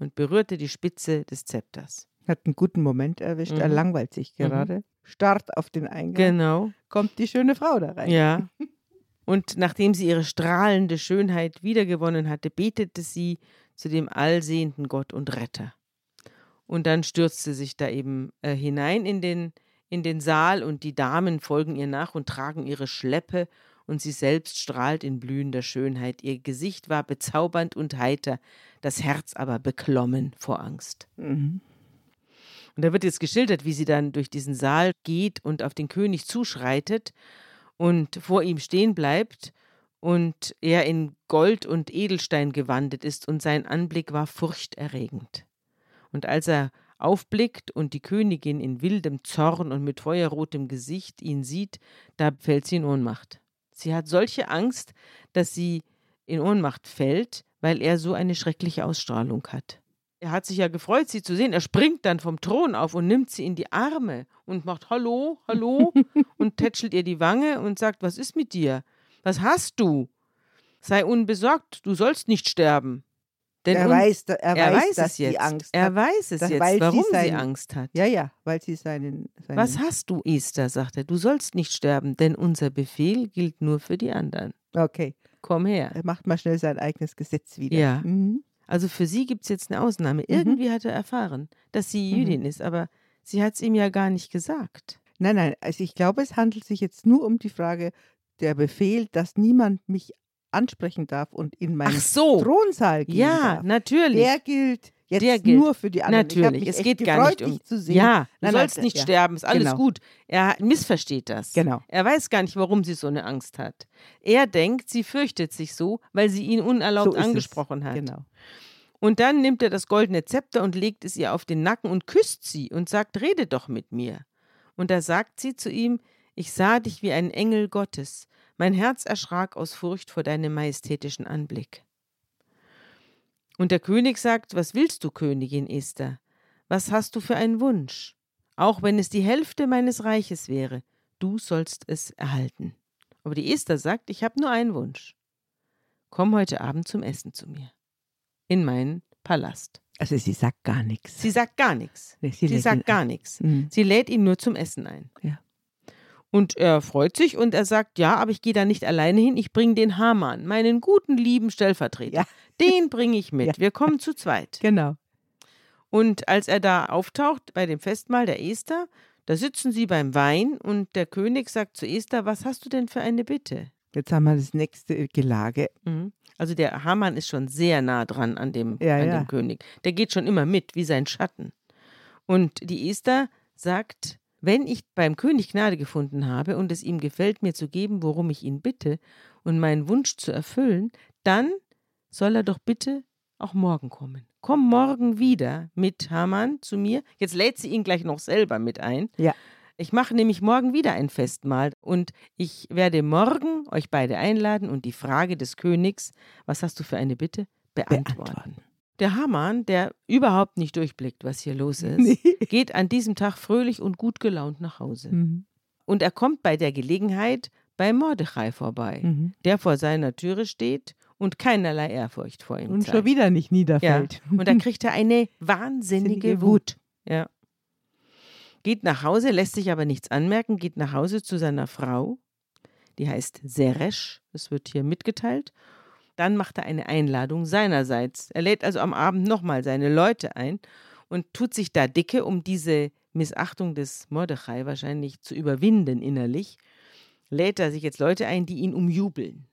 S2: und berührte die Spitze des Zepters.
S3: Hat einen guten Moment erwischt, mhm. er langweilt sich mhm. gerade. Mhm. Start auf den Eingang.
S2: Genau.
S3: Kommt die schöne Frau da rein.
S2: Ja. Und nachdem sie ihre strahlende Schönheit wiedergewonnen hatte, betete sie zu dem allsehenden Gott und Retter. Und dann stürzte sich da eben äh, hinein in den, in den Saal und die Damen folgen ihr nach und tragen ihre Schleppe und sie selbst strahlt in blühender Schönheit. Ihr Gesicht war bezaubernd und heiter, das Herz aber beklommen vor Angst. Mhm. Und da wird jetzt geschildert, wie sie dann durch diesen Saal geht und auf den König zuschreitet und vor ihm stehen bleibt und er in Gold und Edelstein gewandet ist und sein Anblick war furchterregend. Und als er aufblickt und die Königin in wildem Zorn und mit feuerrotem Gesicht ihn sieht, da fällt sie in Ohnmacht. Sie hat solche Angst, dass sie in Ohnmacht fällt, weil er so eine schreckliche Ausstrahlung hat. Er hat sich ja gefreut, sie zu sehen. Er springt dann vom Thron auf und nimmt sie in die Arme und macht Hallo, Hallo und tätschelt ihr die Wange und sagt, was ist mit dir? Was hast du? Sei unbesorgt, du sollst nicht sterben. Denn
S3: er weiß, er,
S2: er
S3: weiß,
S2: weiß
S3: dass
S2: es jetzt.
S3: sie Angst
S2: er weiß es
S3: dass-
S2: jetzt,
S3: weil sie
S2: warum sie
S3: sein-
S2: Angst hat.
S3: Ja, ja, weil sie seinen. seinen
S2: Was hast du, Esther? sagt er. Du sollst nicht sterben, denn unser Befehl gilt nur für die anderen.
S3: Okay,
S2: Komm her.
S3: er macht mal schnell sein eigenes Gesetz wieder.
S2: Ja.
S3: Mhm.
S2: Also für sie gibt es jetzt eine Ausnahme. Irgendwie hat er erfahren, dass sie
S3: Mhm.
S2: Jüdin ist, aber sie hat es ihm ja gar nicht gesagt.
S3: Nein, nein, also ich glaube, es handelt sich jetzt nur um die Frage, der Befehl, dass niemand mich ansprechen darf und in meinen
S2: Ach so.
S3: Thronsaal gehen
S2: Ja,
S3: darf.
S2: natürlich.
S3: Der gilt jetzt
S2: Der gilt.
S3: nur für die anderen.
S2: Natürlich, es geht gar
S3: gefreut,
S2: nicht um.
S3: dich zu sehen.
S2: Ja, du
S3: Nein, nein,
S2: sollst nicht
S3: ja.
S2: sterben, ist alles
S3: Genau.
S2: gut. Er missversteht das.
S3: Genau.
S2: Er weiß gar nicht, warum sie so eine Angst hat. Er denkt, sie fürchtet sich so, weil sie ihn unerlaubt
S3: So ist es.
S2: angesprochen hat.
S3: Genau.
S2: Und dann nimmt er das goldene Zepter und legt es ihr auf den Nacken und küsst sie und sagt, rede doch mit mir. Und da sagt sie zu ihm, ich sah dich wie ein Engel Gottes. Mein Herz erschrak aus Furcht vor deinem majestätischen Anblick. Und der König sagt, was willst du, Königin Esther? Was hast du für einen Wunsch? Auch wenn es die Hälfte meines Reiches wäre, du sollst es erhalten. Aber die Esther sagt, ich habe nur einen Wunsch. Komm heute Abend zum Essen zu mir. In meinen Palast.
S3: Also sie sagt gar nichts.
S2: Sie sagt gar nichts.
S3: Nee,
S2: Sie
S3: lächelt
S2: sagt gar nichts.
S3: Mhm.
S2: Sie lädt ihn nur zum Essen ein.
S3: Ja.
S2: Und er freut sich und er sagt, ja, aber ich gehe da nicht alleine hin, ich bringe den Hamann, meinen guten, lieben Stellvertreter.
S3: Ja.
S2: Den bringe ich mit.
S3: Ja.
S2: Wir kommen zu zweit.
S3: Genau.
S2: Und als er da auftaucht bei dem Festmahl der Esther, da sitzen sie beim Wein und der König sagt zu Esther, was hast du denn für eine Bitte?
S3: Jetzt haben wir das nächste Gelage.
S2: Mhm. Also der Hamann ist schon sehr nah dran an dem,
S3: Ja,
S2: an
S3: ja.
S2: dem König. Der geht schon immer mit, wie sein Schatten. Und die Esther sagt, wenn ich beim König Gnade gefunden habe und es ihm gefällt, mir zu geben, worum ich ihn bitte und meinen Wunsch zu erfüllen, dann soll er doch bitte auch morgen kommen. Komm morgen wieder mit Hamann zu mir. Jetzt lädt sie ihn gleich noch selber mit ein.
S3: Ja.
S2: Ich mache nämlich morgen wieder ein Festmahl und ich werde morgen euch beide einladen und die Frage des Königs, was hast du für eine Bitte, beantworten.
S3: Beantworten.
S2: Der Hamann, der überhaupt nicht durchblickt, was hier los ist,
S3: Nee.
S2: geht an diesem Tag fröhlich und gut gelaunt nach Hause.
S3: Mhm.
S2: Und er kommt bei der Gelegenheit bei Mordechai vorbei,
S3: Mhm.
S2: der vor seiner Türe steht und keinerlei Ehrfurcht vor ihm
S3: Und
S2: zeigt.
S3: schon wieder nicht
S2: Ja.
S3: niederfällt.
S2: Und da kriegt er eine wahnsinnige
S3: Sinnige
S2: Wut. Ja. Geht nach Hause, lässt sich aber nichts anmerken, geht nach Hause zu seiner Frau, die heißt Seresh, das wird hier mitgeteilt. Dann macht er eine Einladung seinerseits. Er lädt also am Abend nochmal seine Leute ein und tut sich da dicke, um diese Missachtung des Mordechai wahrscheinlich zu überwinden innerlich. Lädt er sich jetzt Leute ein, die ihn umjubeln.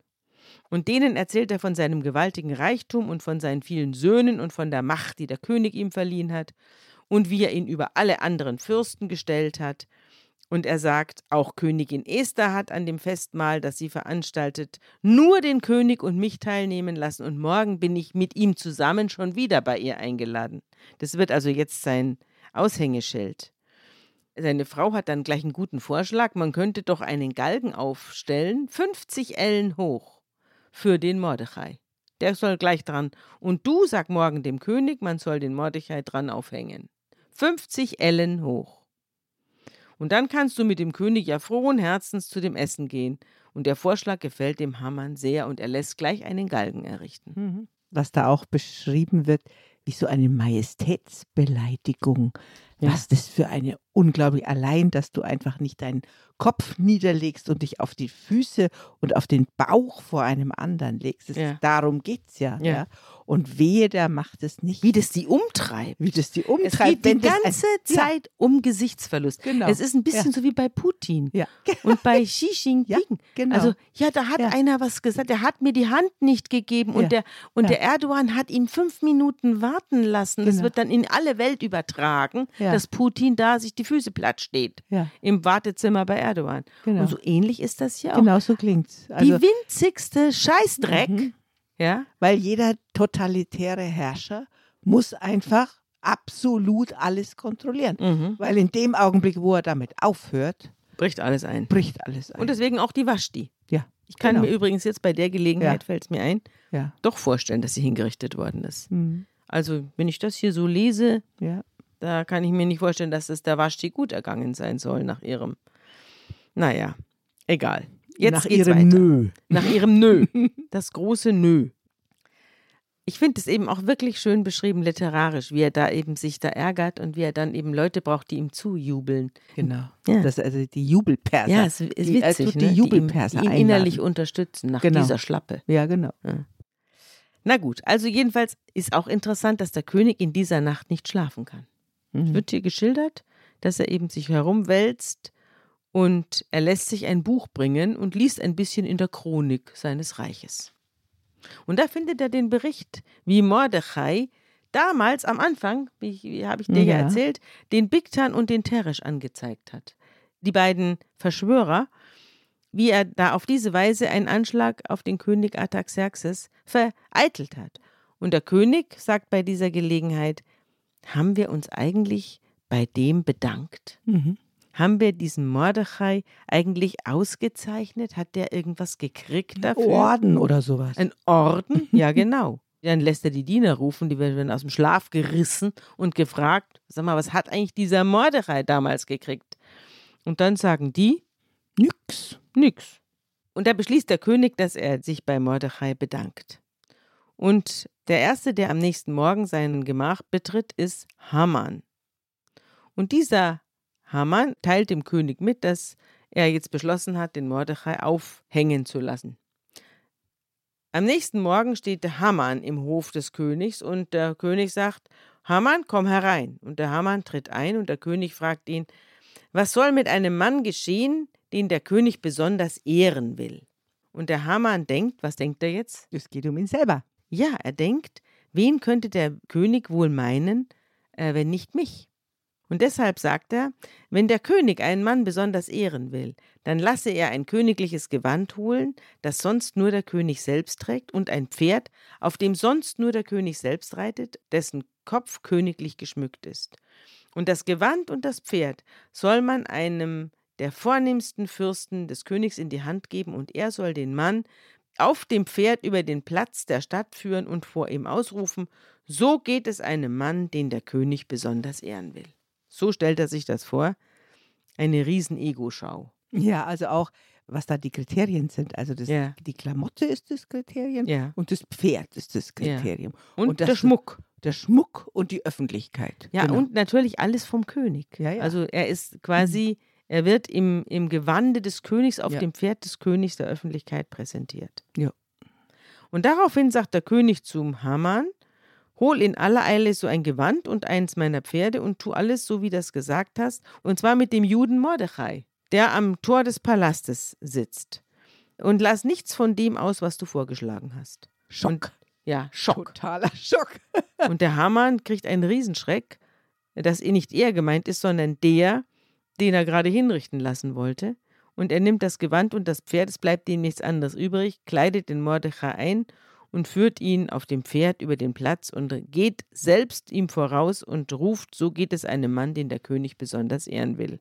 S2: Und denen erzählt er von seinem gewaltigen Reichtum und von seinen vielen Söhnen und von der Macht, die der König ihm verliehen hat und wie er ihn über alle anderen Fürsten gestellt hat. Und er sagt, auch Königin Esther hat an dem Festmahl, das sie veranstaltet, nur den König und mich teilnehmen lassen und morgen bin ich mit ihm zusammen schon wieder bei ihr eingeladen. Das wird also jetzt sein Aushängeschild. Seine Frau hat dann gleich einen guten Vorschlag, man könnte doch einen Galgen aufstellen, 50 Ellen hoch, für den Mordechai. Der soll gleich dran. Und du sag morgen dem König, man soll den Mordechai dran aufhängen. 50 Ellen hoch. Und dann kannst du mit dem König ja frohen Herzens zu dem Essen gehen. Und der Vorschlag gefällt dem Hamann sehr und er lässt gleich einen Galgen errichten.
S3: Mhm. Was da auch beschrieben wird, wie so eine Majestätsbeleidigung.
S2: Ja.
S3: Was das für eine unglaublich, allein, dass du einfach nicht deinen Kopf niederlegst und dich auf die Füße und auf den Bauch vor einem anderen legst. Das,
S2: Ja.
S3: Darum geht es ja,
S2: Ja.
S3: ja. Und wehe, der macht es nicht.
S2: Wie das die umtreibt.
S3: wie das die
S2: Es
S3: umtreibt.
S2: geht die
S3: das ein-
S2: ganze
S3: Ja.
S2: Zeit um Gesichtsverlust.
S3: Genau.
S2: Es ist ein bisschen so wie bei Putin
S3: Ja.
S2: und bei Xi Jinping.
S3: Ja, genau.
S2: Also, ja, da hat
S3: Ja.
S2: einer was gesagt, der hat mir die Hand nicht gegeben und,
S3: Ja.
S2: der, und
S3: Ja.
S2: der Erdogan hat ihn fünf Minuten warten lassen. Das
S3: Genau.
S2: wird dann in alle Welt übertragen,
S3: Ja.
S2: dass Putin da sich die Füße platt steht.
S3: Ja.
S2: Im Wartezimmer bei Erdogan.
S3: Genau.
S2: Und so ähnlich ist das hier auch.
S3: Genau so klingt's.
S2: Die
S3: Also,
S2: winzigste Scheißdreck,
S3: Mhm.
S2: Ja,
S3: weil jeder totalitäre Herrscher muss einfach absolut alles kontrollieren.
S2: mhm.
S3: Weil in dem Augenblick, wo er damit aufhört,
S2: bricht alles ein.
S3: bricht alles ein.
S2: Und deswegen auch die Waschti.
S3: ja,
S2: Ich kann
S3: Genau.
S2: mir übrigens jetzt bei der Gelegenheit,
S3: Ja.
S2: fällt es mir ein,
S3: ja.
S2: doch vorstellen, dass sie hingerichtet worden ist.
S3: Mhm.
S2: Also, wenn ich das hier so lese,
S3: ja.
S2: da kann ich mir nicht vorstellen, dass es der Waschti gut ergangen sein soll nach ihrem. Naja, egal. Jetzt
S3: Nach
S2: geht's
S3: ihrem
S2: weiter.
S3: Nö.
S2: Nach ihrem Nö. Das große Nö. Ich finde es eben auch wirklich schön beschrieben literarisch, wie er da eben sich da ärgert und wie er dann eben Leute braucht, die ihm zujubeln.
S3: Genau.
S2: Ja.
S3: Das also die Jubelperser.
S2: Ja, es ist
S3: Die-
S2: witzig,
S3: tut
S2: ne?
S3: die
S2: die, ihm,
S3: Jubelperser
S2: die ihn
S3: einladen.
S2: innerlich unterstützen nach
S3: Genau.
S2: dieser Schlappe.
S3: Ja, genau.
S2: Na gut, also jedenfalls ist auch interessant, dass der König in dieser Nacht nicht schlafen kann. Es
S3: Mhm.
S2: wird hier geschildert, dass er eben sich herumwälzt und er lässt sich ein Buch bringen und liest ein bisschen in der Chronik seines Reiches. Und da findet er den Bericht, wie Mordechai damals am Anfang, wie, wie habe ich dir ja.
S3: Ja.
S2: erzählt, den Bigtan und den Teresh angezeigt hat. Die beiden Verschwörer, wie er da auf diese Weise einen Anschlag auf den König Artaxerxes vereitelt hat. Und der König sagt bei dieser Gelegenheit, haben wir uns eigentlich bei dem bedankt?
S3: Mhm.
S2: Haben wir diesen Mordechai eigentlich ausgezeichnet? Hat der irgendwas gekriegt dafür?
S3: Orden oder sowas.
S2: Ein Orden? Ja, genau. Dann lässt er die Diener rufen, die werden aus dem Schlaf gerissen und gefragt, sag mal, was hat eigentlich dieser Mordechai damals gekriegt? Und dann sagen die,
S3: Nix.
S2: nix. Und da beschließt der König, dass er sich bei Mordechai bedankt. Und der Erste, der am nächsten Morgen seinen Gemach betritt, ist Haman. Und dieser Haman teilt dem König mit, dass er jetzt beschlossen hat, den Mordechai aufhängen zu lassen. Am nächsten Morgen steht der Haman im Hof des Königs und der König sagt, Haman, komm herein. Und der Haman tritt ein und der König fragt ihn, was soll mit einem Mann geschehen, den der König besonders ehren will? Und der Haman denkt, was denkt er jetzt?
S3: Es geht um ihn selber.
S2: Ja, er denkt, wen könnte der König wohl meinen, äh, wenn nicht mich? Und deshalb sagt er, wenn der König einen Mann besonders ehren will, dann lasse er ein königliches Gewand holen, das sonst nur der König selbst trägt, und ein Pferd, auf dem sonst nur der König selbst reitet, dessen Kopf königlich geschmückt ist. Und das Gewand und das Pferd soll man einem der vornehmsten Fürsten des Königs in die Hand geben, und er soll den Mann auf dem Pferd über den Platz der Stadt führen und vor ihm ausrufen, so geht es einem Mann, den der König besonders ehren will. So stellt er sich das vor. Eine Riesen-Ego-Schau.
S3: Ja, also auch, was da die Kriterien sind. Also das,
S2: Ja.
S3: die Klamotte ist das Kriterium
S2: Ja.
S3: und das Pferd ist das Kriterium.
S2: Und,
S3: Und das-
S2: der Schmuck.
S3: Der Schmuck und die Öffentlichkeit.
S2: Ja,
S3: Genau.
S2: und natürlich alles vom König.
S3: Ja, ja.
S2: Also er ist quasi, er wird im, im Gewande des Königs auf
S3: Ja.
S2: dem Pferd des Königs der Öffentlichkeit präsentiert.
S3: Ja.
S2: Und daraufhin sagt der König zum Haman, hol in aller Eile so ein Gewand und eins meiner Pferde und tu alles so, wie du das gesagt hast, und zwar mit dem Juden Mordechai, der am Tor des Palastes sitzt. Und lass nichts von dem aus, was du vorgeschlagen hast.
S3: Schock.
S2: Und, ja, Schock.
S3: Totaler Schock.
S2: Und der Hamann kriegt einen Riesenschreck, dass eh nicht er gemeint ist, sondern der, den er gerade hinrichten lassen wollte. Und er nimmt das Gewand und das Pferd, es bleibt ihm nichts anderes übrig, kleidet den Mordechai ein und führt ihn auf dem Pferd über den Platz und geht selbst ihm voraus und ruft, so geht es einem Mann, den der König besonders ehren will.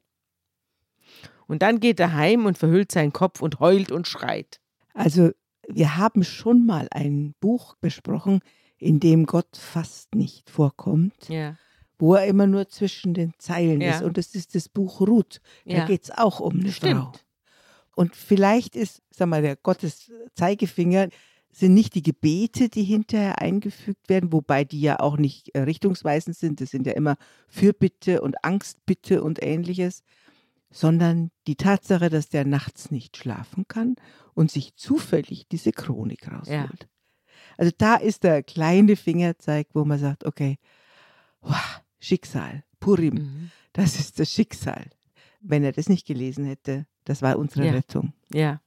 S2: Und dann geht er heim und verhüllt seinen Kopf und heult und schreit.
S3: Also wir haben schon mal ein Buch besprochen, in dem Gott fast nicht vorkommt,
S2: Ja.
S3: wo er immer nur zwischen den Zeilen
S2: Ja.
S3: ist. Und das ist das Buch Ruth. Da
S2: Ja.
S3: geht es auch um eine Frau.
S2: Stimmt.
S3: Und vielleicht ist, sag mal, der Gottes Zeigefinger sind nicht die Gebete, die hinterher eingefügt werden, wobei die ja auch nicht äh, richtungsweisend sind. Das sind ja immer Fürbitte und Angstbitte und ähnliches, sondern die Tatsache, dass der nachts nicht schlafen kann und sich zufällig diese Chronik rausholt. Also da ist der kleine Fingerzeig, wo man sagt, okay, wow, Schicksal, Purim,
S2: Mhm.
S3: das ist das Schicksal. Wenn er das nicht gelesen hätte, das war unsere
S2: Ja.
S3: Rettung.
S2: Ja.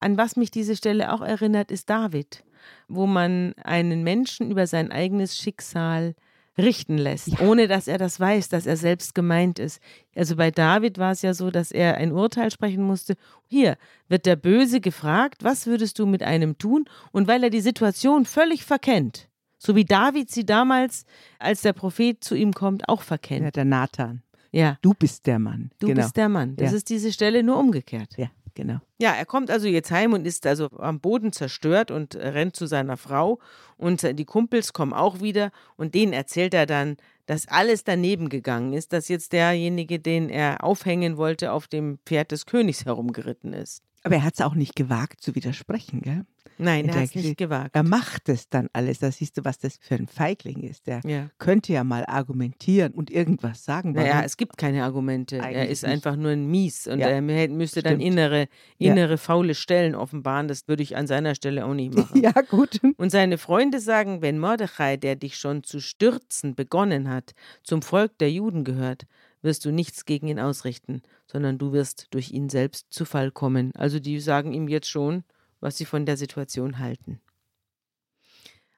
S2: An was mich diese Stelle auch erinnert, ist David, wo man einen Menschen über sein eigenes Schicksal richten lässt,
S3: Ja.
S2: ohne dass er das weiß, dass er selbst gemeint ist. Also bei David war es ja so, dass er ein Urteil sprechen musste. Hier wird der Böse gefragt, was würdest du mit einem tun? Und weil er die Situation völlig verkennt, so wie David sie damals, als der Prophet zu ihm kommt, auch
S3: Ja,
S2: verkennt.
S3: der Nathan.
S2: Ja,
S3: Du bist der Mann.
S2: du
S3: genau.
S2: bist der Mann. Das
S3: Ja.
S2: ist diese Stelle nur umgekehrt.
S3: Ja, genau.
S2: Ja, er kommt also jetzt heim und ist also am Boden zerstört und rennt zu seiner Frau. Und die Kumpels kommen auch wieder und denen erzählt er dann, dass alles daneben gegangen ist, dass jetzt derjenige, den er aufhängen wollte, auf dem Pferd des Königs herumgeritten ist.
S3: Aber er hat es auch nicht gewagt zu widersprechen, gell?
S2: Nein,
S3: In
S2: er hat es nicht gewagt.
S3: Er macht es dann alles. Da siehst du, was das für ein Feigling ist. Der
S2: ja.
S3: könnte ja mal argumentieren und irgendwas sagen.
S2: Naja, es gibt keine Argumente. er ist
S3: nicht.
S2: einfach nur ein Mies und
S3: Ja,
S2: er mü- müsste dann
S3: stimmt.
S2: innere,
S3: Ja.
S2: innere faule Stellen offenbaren. Das würde ich an seiner Stelle auch nicht machen.
S3: ja, gut.
S2: Und seine Freunde sagen, wenn Mordechai, der dich schon zu stürzen begonnen hat, zum Volk der Juden gehört, wirst du nichts gegen ihn ausrichten, sondern du wirst durch ihn selbst zu Fall kommen. Also die sagen ihm jetzt schon, was sie von der Situation halten.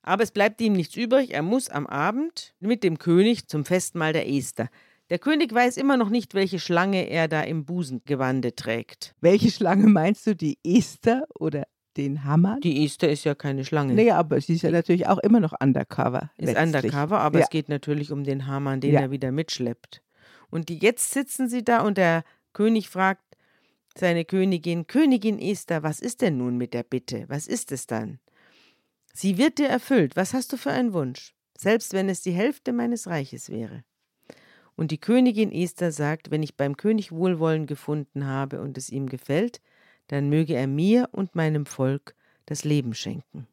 S2: Aber es bleibt ihm nichts übrig, er muss am Abend mit dem König zum Festmahl der Esther. Der König weiß immer noch nicht, welche Schlange er da im Busengewande trägt.
S3: Welche Schlange meinst du? Die Esther oder den Hammer?
S2: Die Esther ist ja keine Schlange.
S3: Naja, aber sie ist ja natürlich auch immer noch undercover.
S2: Ist
S3: letztlich.
S2: undercover, aber
S3: Ja.
S2: es geht natürlich um den Hamann, den
S3: Ja.
S2: er wieder mitschleppt. Und die, jetzt sitzen sie da und der König fragt seine Königin, Königin Esther, was ist denn nun mit der Bitte? Was ist es dann? Sie wird dir erfüllt. Was hast du für einen Wunsch? Selbst wenn es die Hälfte meines Reiches wäre. Und die Königin Esther sagt, wenn ich beim König Wohlwollen gefunden habe und es ihm gefällt, dann möge er mir und meinem Volk das Leben schenken.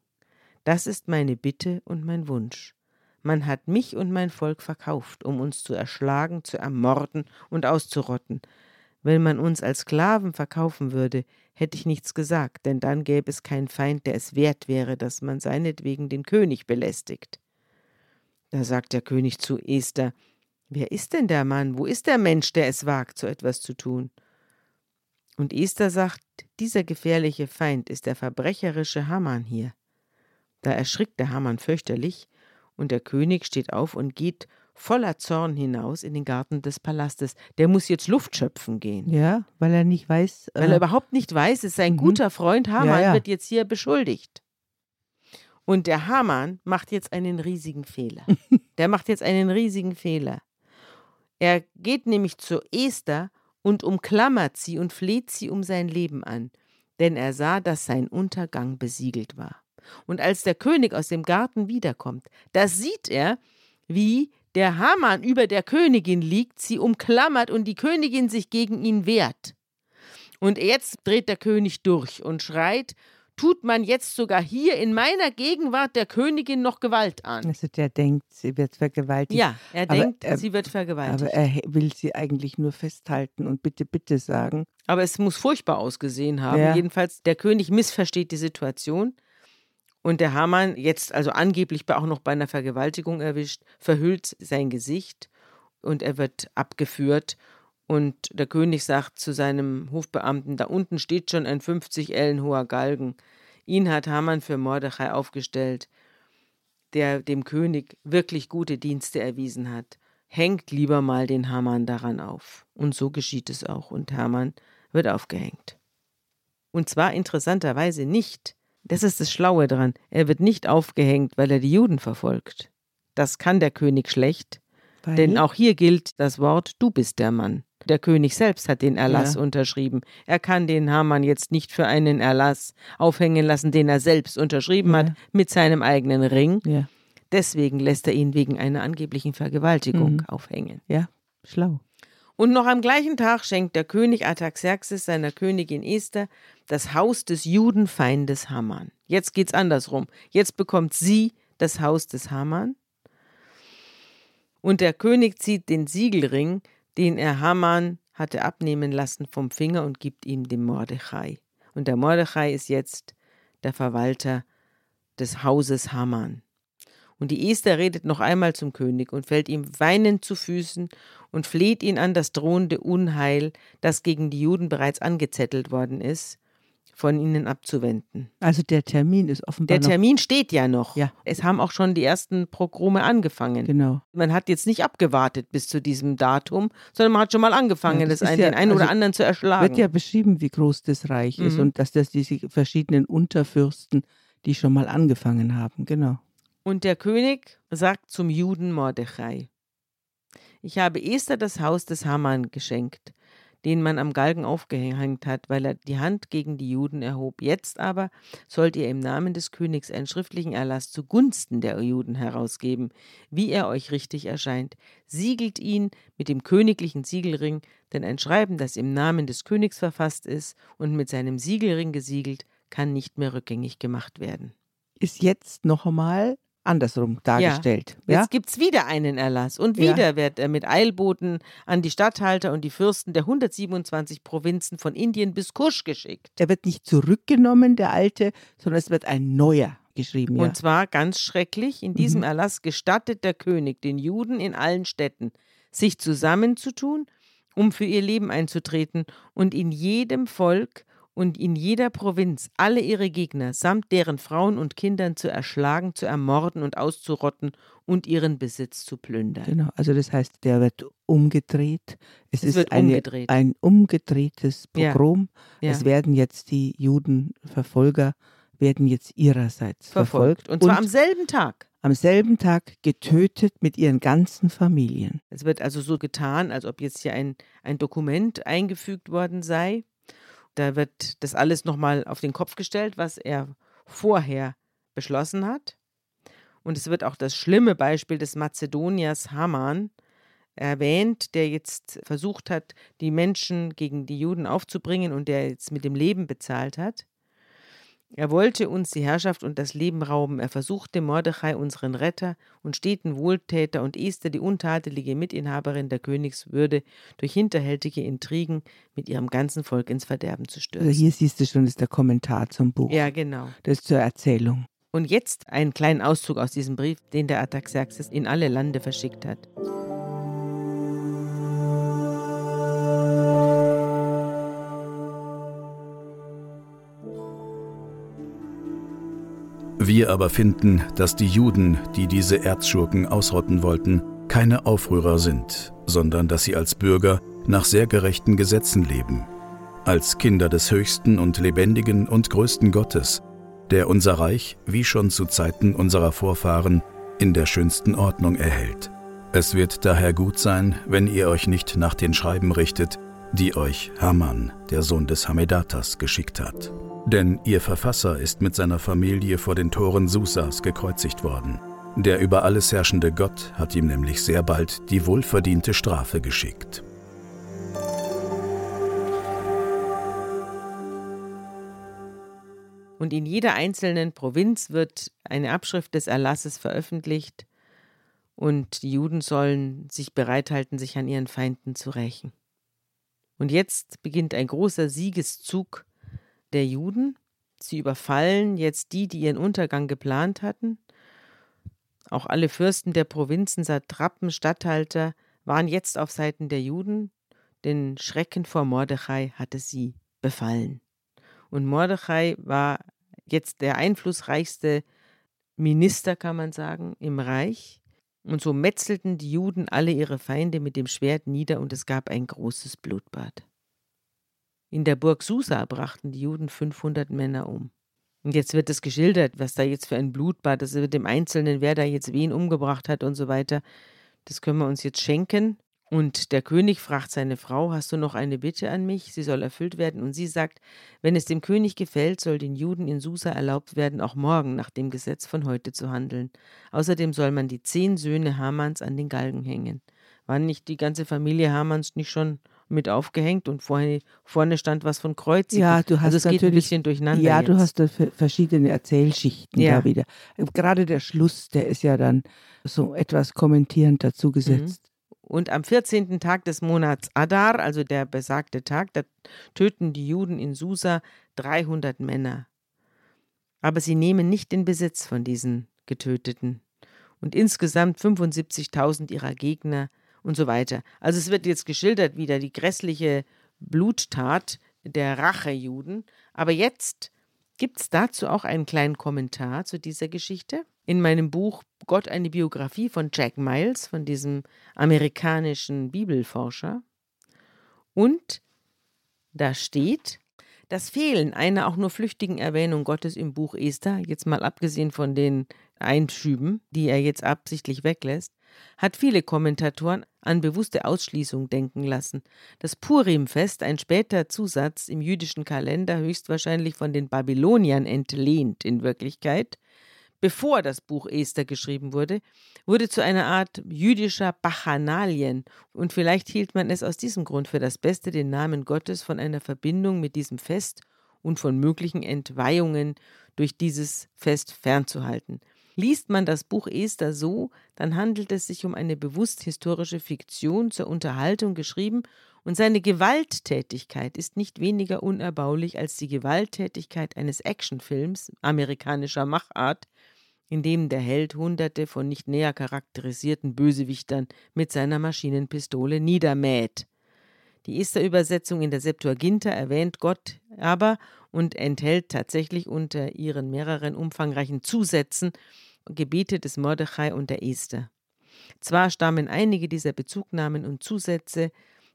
S2: Das ist meine Bitte und mein Wunsch. Man hat mich und mein Volk verkauft, um uns zu erschlagen, zu ermorden und auszurotten. Wenn man uns als Sklaven verkaufen würde, hätte ich nichts gesagt, denn dann gäbe es keinen Feind, der es wert wäre, dass man seinetwegen den König belästigt. Da sagt der König zu Esther, Wer ist denn der Mann? Wo ist der Mensch, der es wagt, so etwas zu tun? Und Esther sagt, dieser gefährliche Feind ist der verbrecherische Haman hier. Da erschrickt der Haman fürchterlich, und der König steht auf und geht voller Zorn hinaus in den Garten des Palastes. Der muss jetzt Luft schöpfen gehen.
S3: Ja, weil er nicht weiß.
S2: Weil er
S3: äh,
S2: überhaupt nicht weiß, ist sein
S3: mhm.
S2: guter Freund Haman
S3: Ja, ja.
S2: wird jetzt hier beschuldigt. Und der Haman macht jetzt einen riesigen Fehler. der macht jetzt einen riesigen Fehler. Er geht nämlich zu Esther und umklammert sie und fleht sie um sein Leben an, denn er sah, dass sein Untergang besiegelt war. Und als der König aus dem Garten wiederkommt, da sieht er, wie der Haman über der Königin liegt, sie umklammert und die Königin sich gegen ihn wehrt. Und jetzt dreht der König durch und schreit, tut man jetzt sogar hier in meiner Gegenwart der Königin noch Gewalt an.
S3: Also der denkt, sie wird vergewaltigt.
S2: Ja, er
S3: Aber,
S2: denkt,
S3: äh,
S2: sie wird vergewaltigt.
S3: Aber er will sie eigentlich nur festhalten und bitte, bitte sagen.
S2: Aber es muss furchtbar ausgesehen haben.
S3: Ja.
S2: Jedenfalls, der König missversteht die Situation. Und der Hamann, jetzt also angeblich auch noch bei einer Vergewaltigung erwischt, verhüllt sein Gesicht und er wird abgeführt. Und der König sagt zu seinem Hofbeamten: Da unten steht schon ein 50 Ellen hoher Galgen. Ihn hat Haman für Mordechai aufgestellt, der dem König wirklich gute Dienste erwiesen hat. Hängt lieber mal den Haman daran auf. Und so geschieht es auch. Und Haman wird aufgehängt. Und zwar interessanterweise nicht, das ist das Schlaue dran, er wird nicht aufgehängt, weil er die Juden verfolgt. Das kann der König schlecht,
S3: Weil,
S2: denn auch hier gilt das Wort, du bist der Mann. Der König selbst hat den Erlass
S3: Ja.
S2: unterschrieben. Er kann den Hamann jetzt nicht für einen Erlass aufhängen lassen, den er selbst unterschrieben
S3: Ja.
S2: hat, mit seinem eigenen Ring.
S3: Ja,
S2: Deswegen lässt er ihn wegen einer angeblichen Vergewaltigung
S3: Mhm.
S2: aufhängen.
S3: ja, schlau.
S2: Und noch am gleichen Tag schenkt der König Artaxerxes seiner Königin Esther das Haus des Judenfeindes Haman. Jetzt geht's andersrum. Jetzt bekommt sie das Haus des Haman. Und der König zieht den Siegelring, den er Haman hatte abnehmen lassen, vom Finger und gibt ihm dem Mordechai. Und der Mordechai ist jetzt der Verwalter des Hauses Haman. Und die Esther redet noch einmal zum König und fällt ihm weinend zu Füßen und fleht ihn an, das drohende Unheil, das gegen die Juden bereits angezettelt worden ist, von ihnen abzuwenden.
S3: Also der Termin ist offenbar
S2: Der Termin steht ja noch.
S3: Ja.
S2: Es haben auch schon die ersten Progrome angefangen.
S3: Genau.
S2: Man hat jetzt nicht abgewartet bis zu diesem Datum, sondern man hat schon mal angefangen,
S3: Ja,
S2: das
S3: das ist
S2: einen,
S3: ja-
S2: den einen oder
S3: also
S2: anderen zu erschlagen.
S3: Wird ja beschrieben, wie groß das Reich ist
S2: Mhm.
S3: und dass das diese verschiedenen Unterfürsten, die schon mal angefangen haben. Genau.
S2: Und der König sagt zum Juden Mordechai: Ich habe Esther das Haus des Haman geschenkt, den man am Galgen aufgehängt hat, weil er die Hand gegen die Juden erhob. Jetzt aber sollt ihr im Namen des Königs einen schriftlichen Erlass zugunsten der Juden herausgeben, wie er euch richtig erscheint. Siegelt ihn mit dem königlichen Siegelring, denn ein Schreiben, das im Namen des Königs verfasst ist und mit seinem Siegelring gesiegelt, kann nicht mehr rückgängig gemacht werden.
S3: Ist jetzt noch einmal andersrum dargestellt.
S2: Ja. Jetzt gibt es wieder einen Erlass und wieder ja. wird er mit Eilboten an die Statthalter und die Fürsten der 127 Provinzen von Indien bis Kusch geschickt.
S3: Er wird nicht zurückgenommen, der alte, sondern es wird ein neuer geschrieben.
S2: Ja. Und zwar ganz schrecklich, in diesem mhm. Erlass gestattet der König den Juden in allen Städten, sich zusammenzutun, um für ihr Leben einzutreten und in jedem Volk und in jeder Provinz alle ihre Gegner samt deren Frauen und Kindern zu erschlagen, zu ermorden und auszurotten und ihren Besitz zu plündern.
S3: Genau, also das heißt, der wird umgedreht. Es, es ist eine,
S2: umgedreht.
S3: ein umgedrehtes Pogrom. Ja. Ja. Es werden jetzt die Judenverfolger werden jetzt ihrerseits verfolgt. verfolgt.
S2: Und zwar und am selben Tag.
S3: Am selben Tag getötet mit ihren ganzen Familien.
S2: Es wird also so getan, als ob jetzt hier ein, ein Dokument eingefügt worden sei da wird das alles nochmal auf den Kopf gestellt, was er vorher beschlossen hat. Und es wird auch das schlimme Beispiel des Mazedoniers Haman erwähnt, der jetzt versucht hat, die Menschen gegen die Juden aufzubringen und der jetzt mit dem Leben bezahlt hat. Er wollte uns die Herrschaft und das Leben rauben. Er versuchte Mordechai, unseren Retter und steten Wohltäter und Esther, die untadelige Mitinhaberin der Königswürde, durch hinterhältige Intrigen mit ihrem ganzen Volk ins Verderben zu stürzen.
S3: Also hier siehst du schon, ist der Kommentar zum Buch.
S2: Ja, genau.
S3: Das ist zur Erzählung.
S2: Und jetzt einen kleinen Auszug aus diesem Brief, den der Artaxerxes in alle Lande verschickt hat.
S1: Wir aber finden, dass die Juden, die diese Erzschurken ausrotten wollten, keine Aufrührer sind, sondern dass sie als Bürger nach sehr gerechten Gesetzen leben, als Kinder des höchsten und lebendigen und größten Gottes, der unser Reich, wie schon zu Zeiten unserer Vorfahren, in der schönsten Ordnung erhält. Es wird daher gut sein, wenn ihr euch nicht nach den Schreiben richtet, die euch Haman, der Sohn des Hamedatas, geschickt hat. Denn ihr Verfasser ist mit seiner Familie vor den Toren Susas gekreuzigt worden. Der über alles herrschende Gott hat ihm nämlich sehr bald die wohlverdiente Strafe geschickt.
S2: Und in jeder einzelnen Provinz wird eine Abschrift des Erlasses veröffentlicht und die Juden sollen sich bereithalten, sich an ihren Feinden zu rächen. Und jetzt beginnt ein großer Siegeszug der Juden. Sie überfallen jetzt die, die ihren Untergang geplant hatten. Auch alle Fürsten der Provinzen, Satrapen, Statthalter waren jetzt auf Seiten der Juden, denn Schrecken vor Mordechai hatte sie befallen. Und Mordechai war jetzt der einflussreichste Minister, kann man sagen, im Reich. Und so metzelten die Juden alle ihre Feinde mit dem Schwert nieder und es gab ein großes Blutbad. In der Burg Susa brachten die Juden 500 Männer um. Und jetzt wird es geschildert, was da jetzt für ein Blutbad, das wird dem Einzelnen, wer da jetzt wen umgebracht hat und so weiter. Das können wir uns jetzt schenken. Und der König fragt seine Frau, hast du noch eine Bitte an mich? Sie soll erfüllt werden. Und sie sagt, wenn es dem König gefällt, soll den Juden in Susa erlaubt werden, auch morgen nach dem Gesetz von heute zu handeln. Außerdem soll man die zehn Söhne Hamans an den Galgen hängen. War nicht die ganze Familie Hamans nicht schon mit aufgehängt und vorne, vorne stand was von Kreuzigen.
S3: Ja, du hast
S2: also es
S3: geht
S2: ein bisschen durcheinander.
S3: Ja,
S2: jetzt.
S3: du hast da verschiedene Erzählschichten ja. da wieder. Gerade der Schluss, der ist ja dann so etwas kommentierend dazu gesetzt. Mhm.
S2: Und am 14. Tag des Monats Adar, also der besagte Tag, da töten die Juden in Susa 300 Männer. Aber sie nehmen nicht den Besitz von diesen Getöteten. Und insgesamt 75.000 ihrer Gegner und so weiter. Also es wird jetzt geschildert wieder die grässliche Bluttat der Rachejuden. Aber jetzt gibt es dazu auch einen kleinen Kommentar zu dieser Geschichte. In meinem Buch Gott eine Biografie von Jack Miles, von diesem amerikanischen Bibelforscher. Und da steht, das Fehlen einer auch nur flüchtigen Erwähnung Gottes im Buch Esther, jetzt mal abgesehen von den Einschüben, die er jetzt absichtlich weglässt, hat viele Kommentatoren an bewusste Ausschließung denken lassen. Das Purimfest, ein später Zusatz im jüdischen Kalender, höchstwahrscheinlich von den Babyloniern entlehnt in Wirklichkeit, bevor das Buch Esther geschrieben wurde, wurde zu einer Art jüdischer Bachanalien und vielleicht hielt man es aus diesem Grund für das Beste, den Namen Gottes von einer Verbindung mit diesem Fest und von möglichen Entweihungen durch dieses Fest fernzuhalten. Liest man das Buch Esther so, dann handelt es sich um eine bewusst historische Fiktion zur Unterhaltung geschrieben und seine Gewalttätigkeit ist nicht weniger unerbaulich als die Gewalttätigkeit eines Actionfilms amerikanischer Machart, in dem der Held Hunderte von nicht näher charakterisierten Bösewichtern mit seiner Maschinenpistole niedermäht. Die Esther-Übersetzung in der Septuaginta erwähnt Gott aber und enthält tatsächlich unter ihren mehreren umfangreichen Zusätzen Gebete des Mordechai und der Esther. Zwar stammen einige dieser Bezugnahmen und Zusätze,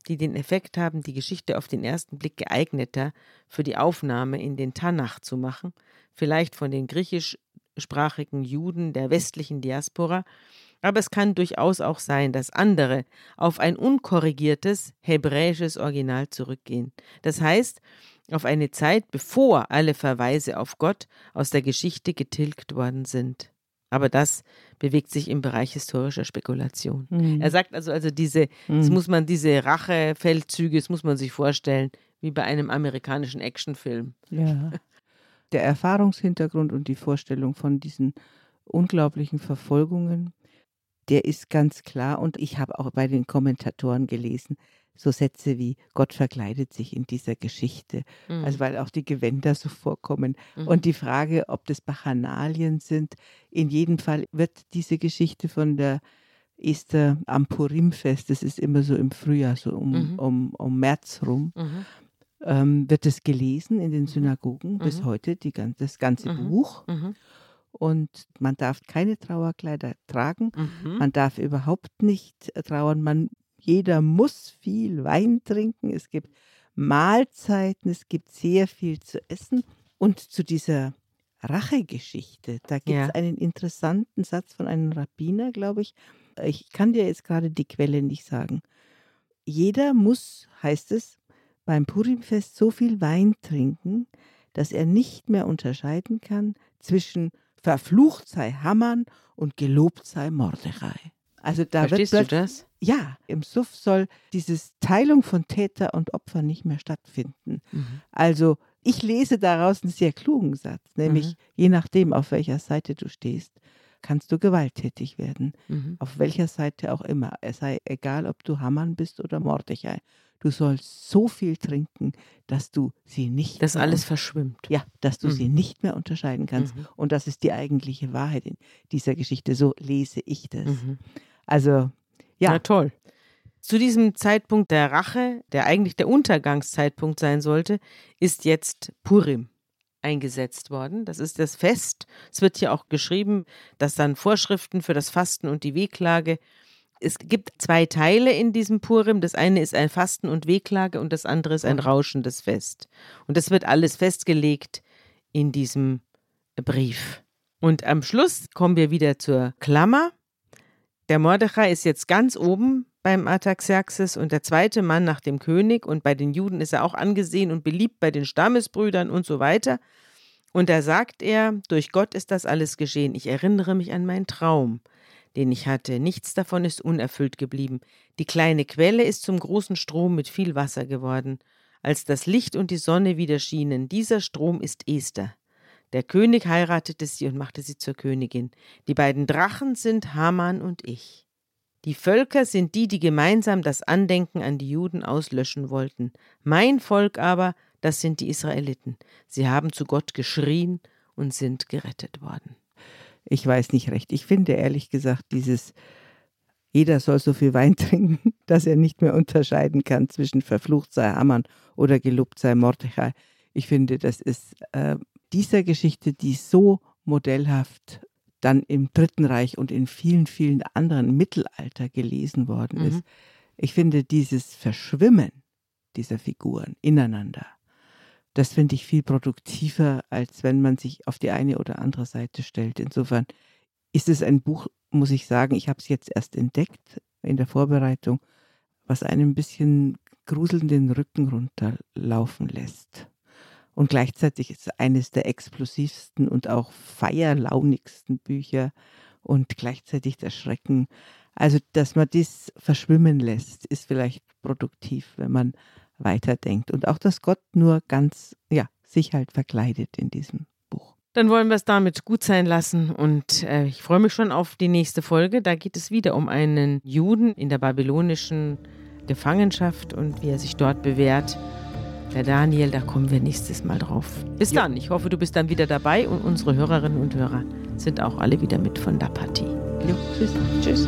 S2: die den Effekt haben, die Geschichte auf den ersten Blick geeigneter für die Aufnahme in den Tanach zu machen, vielleicht von den griechischsprachigen Juden der westlichen Diaspora, aber es kann durchaus auch sein, dass andere auf ein unkorrigiertes hebräisches Original zurückgehen. Das heißt, auf eine Zeit, bevor alle Verweise auf Gott aus der Geschichte getilgt worden sind. Aber das bewegt sich im Bereich historischer Spekulation. Mhm. Er sagt also, also diese, mhm. muss man diese Rachefeldzüge, das muss man sich vorstellen, wie bei einem amerikanischen Actionfilm.
S3: Ja. Der Erfahrungshintergrund und die Vorstellung von diesen unglaublichen Verfolgungen der ist ganz klar. Und ich habe auch bei den Kommentatoren gelesen, so Sätze wie Gott verkleidet sich in dieser Geschichte. Mhm. Also weil auch die Gewänder so vorkommen. Mhm. Und die Frage, ob das Bachanalien sind, in jedem Fall wird diese Geschichte von der Esther am Purimfest, das ist immer so im Frühjahr, so um, mhm. um, um März rum, mhm. Ähm, wird es gelesen in den mhm. Synagogen bis mhm. heute, die, das ganze Buch und man darf keine Trauerkleider tragen. Mhm. Man darf überhaupt nicht trauern. Man, jeder muss viel Wein trinken. Es gibt Mahlzeiten, es gibt sehr viel zu essen. Und zu dieser Rachegeschichte, da gibt es ja. einen interessanten Satz von einem Rabbiner, glaube ich. Ich kann dir jetzt gerade die Quelle nicht sagen. Jeder muss, heißt es, beim Purimfest so viel Wein trinken, dass er nicht mehr unterscheiden kann zwischen verflucht sei Haman und gelobt sei Mordechai.
S2: Also da Verstehst wird du das?
S3: Ja, im Suff soll diese Teilung von Täter und Opfer nicht mehr stattfinden. Mhm. Also ich lese daraus einen sehr klugen Satz, nämlich mhm. je nachdem, auf welcher Seite du stehst, kannst du gewalttätig werden. Mhm. Auf welcher Seite auch immer. Es sei egal, ob du Hamann bist oder Mordechai du sollst so viel trinken, dass du sie nicht.
S2: Dass alles verschwimmt.
S3: Ja, dass du mhm. sie nicht mehr unterscheiden kannst. Mhm. Und das ist die eigentliche Wahrheit in dieser Geschichte. So lese ich das. Mhm. Also, ja.
S2: Na toll. Zu diesem Zeitpunkt der Rache, der eigentlich der Untergangszeitpunkt sein sollte, ist jetzt Purim eingesetzt worden. Das ist das Fest. Es wird hier auch geschrieben, dass dann Vorschriften für das Fasten und die Wehklage es gibt zwei Teile in diesem Purim. Das eine ist ein Fasten und Wehklage und das andere ist ein mhm. rauschendes Fest. Und das wird alles festgelegt in diesem Brief. Und am Schluss kommen wir wieder zur Klammer. Der Mordechai ist jetzt ganz oben beim Artaxerxes und der zweite Mann nach dem König und bei den Juden ist er auch angesehen und beliebt bei den Stammesbrüdern und so weiter. Und da sagt er, durch Gott ist das alles geschehen. Ich erinnere mich an meinen Traum den ich hatte. Nichts davon ist unerfüllt geblieben. Die kleine Quelle ist zum großen Strom mit viel Wasser geworden. Als das Licht und die Sonne wieder schienen, dieser Strom ist Esther. Der König heiratete sie und machte sie zur Königin. Die beiden Drachen sind Haman und ich. Die Völker sind die, die gemeinsam das Andenken an die Juden auslöschen wollten. Mein Volk aber, das sind die Israeliten. Sie haben zu Gott geschrien und sind gerettet worden.
S3: Ich weiß nicht recht. Ich finde ehrlich gesagt, dieses jeder soll so viel Wein trinken, dass er nicht mehr unterscheiden kann zwischen verflucht sei Hamann oder gelobt sei Mordechai. Ich finde, das ist äh, dieser Geschichte, die so modellhaft dann im Dritten Reich und in vielen, vielen anderen Mittelalter gelesen worden mhm. ist. Ich finde dieses Verschwimmen dieser Figuren ineinander das finde ich viel produktiver, als wenn man sich auf die eine oder andere Seite stellt. Insofern ist es ein Buch, muss ich sagen, ich habe es jetzt erst entdeckt in der Vorbereitung, was einen ein bisschen gruselnd den Rücken runterlaufen lässt. Und gleichzeitig ist es eines der explosivsten und auch feierlaunigsten Bücher und gleichzeitig der Schrecken. Also, dass man das verschwimmen lässt, ist vielleicht produktiv, wenn man weiterdenkt. Und auch, dass Gott nur ganz, ja, sich halt verkleidet in diesem Buch.
S2: Dann wollen wir es damit gut sein lassen und äh, ich freue mich schon auf die nächste Folge. Da geht es wieder um einen Juden in der babylonischen Gefangenschaft und wie er sich dort bewährt. Der Daniel, da kommen wir nächstes Mal drauf. Bis ja. dann. Ich hoffe, du bist dann wieder dabei und unsere Hörerinnen und Hörer sind auch alle wieder mit von der Partie. Jo, tschüss. Tschüss.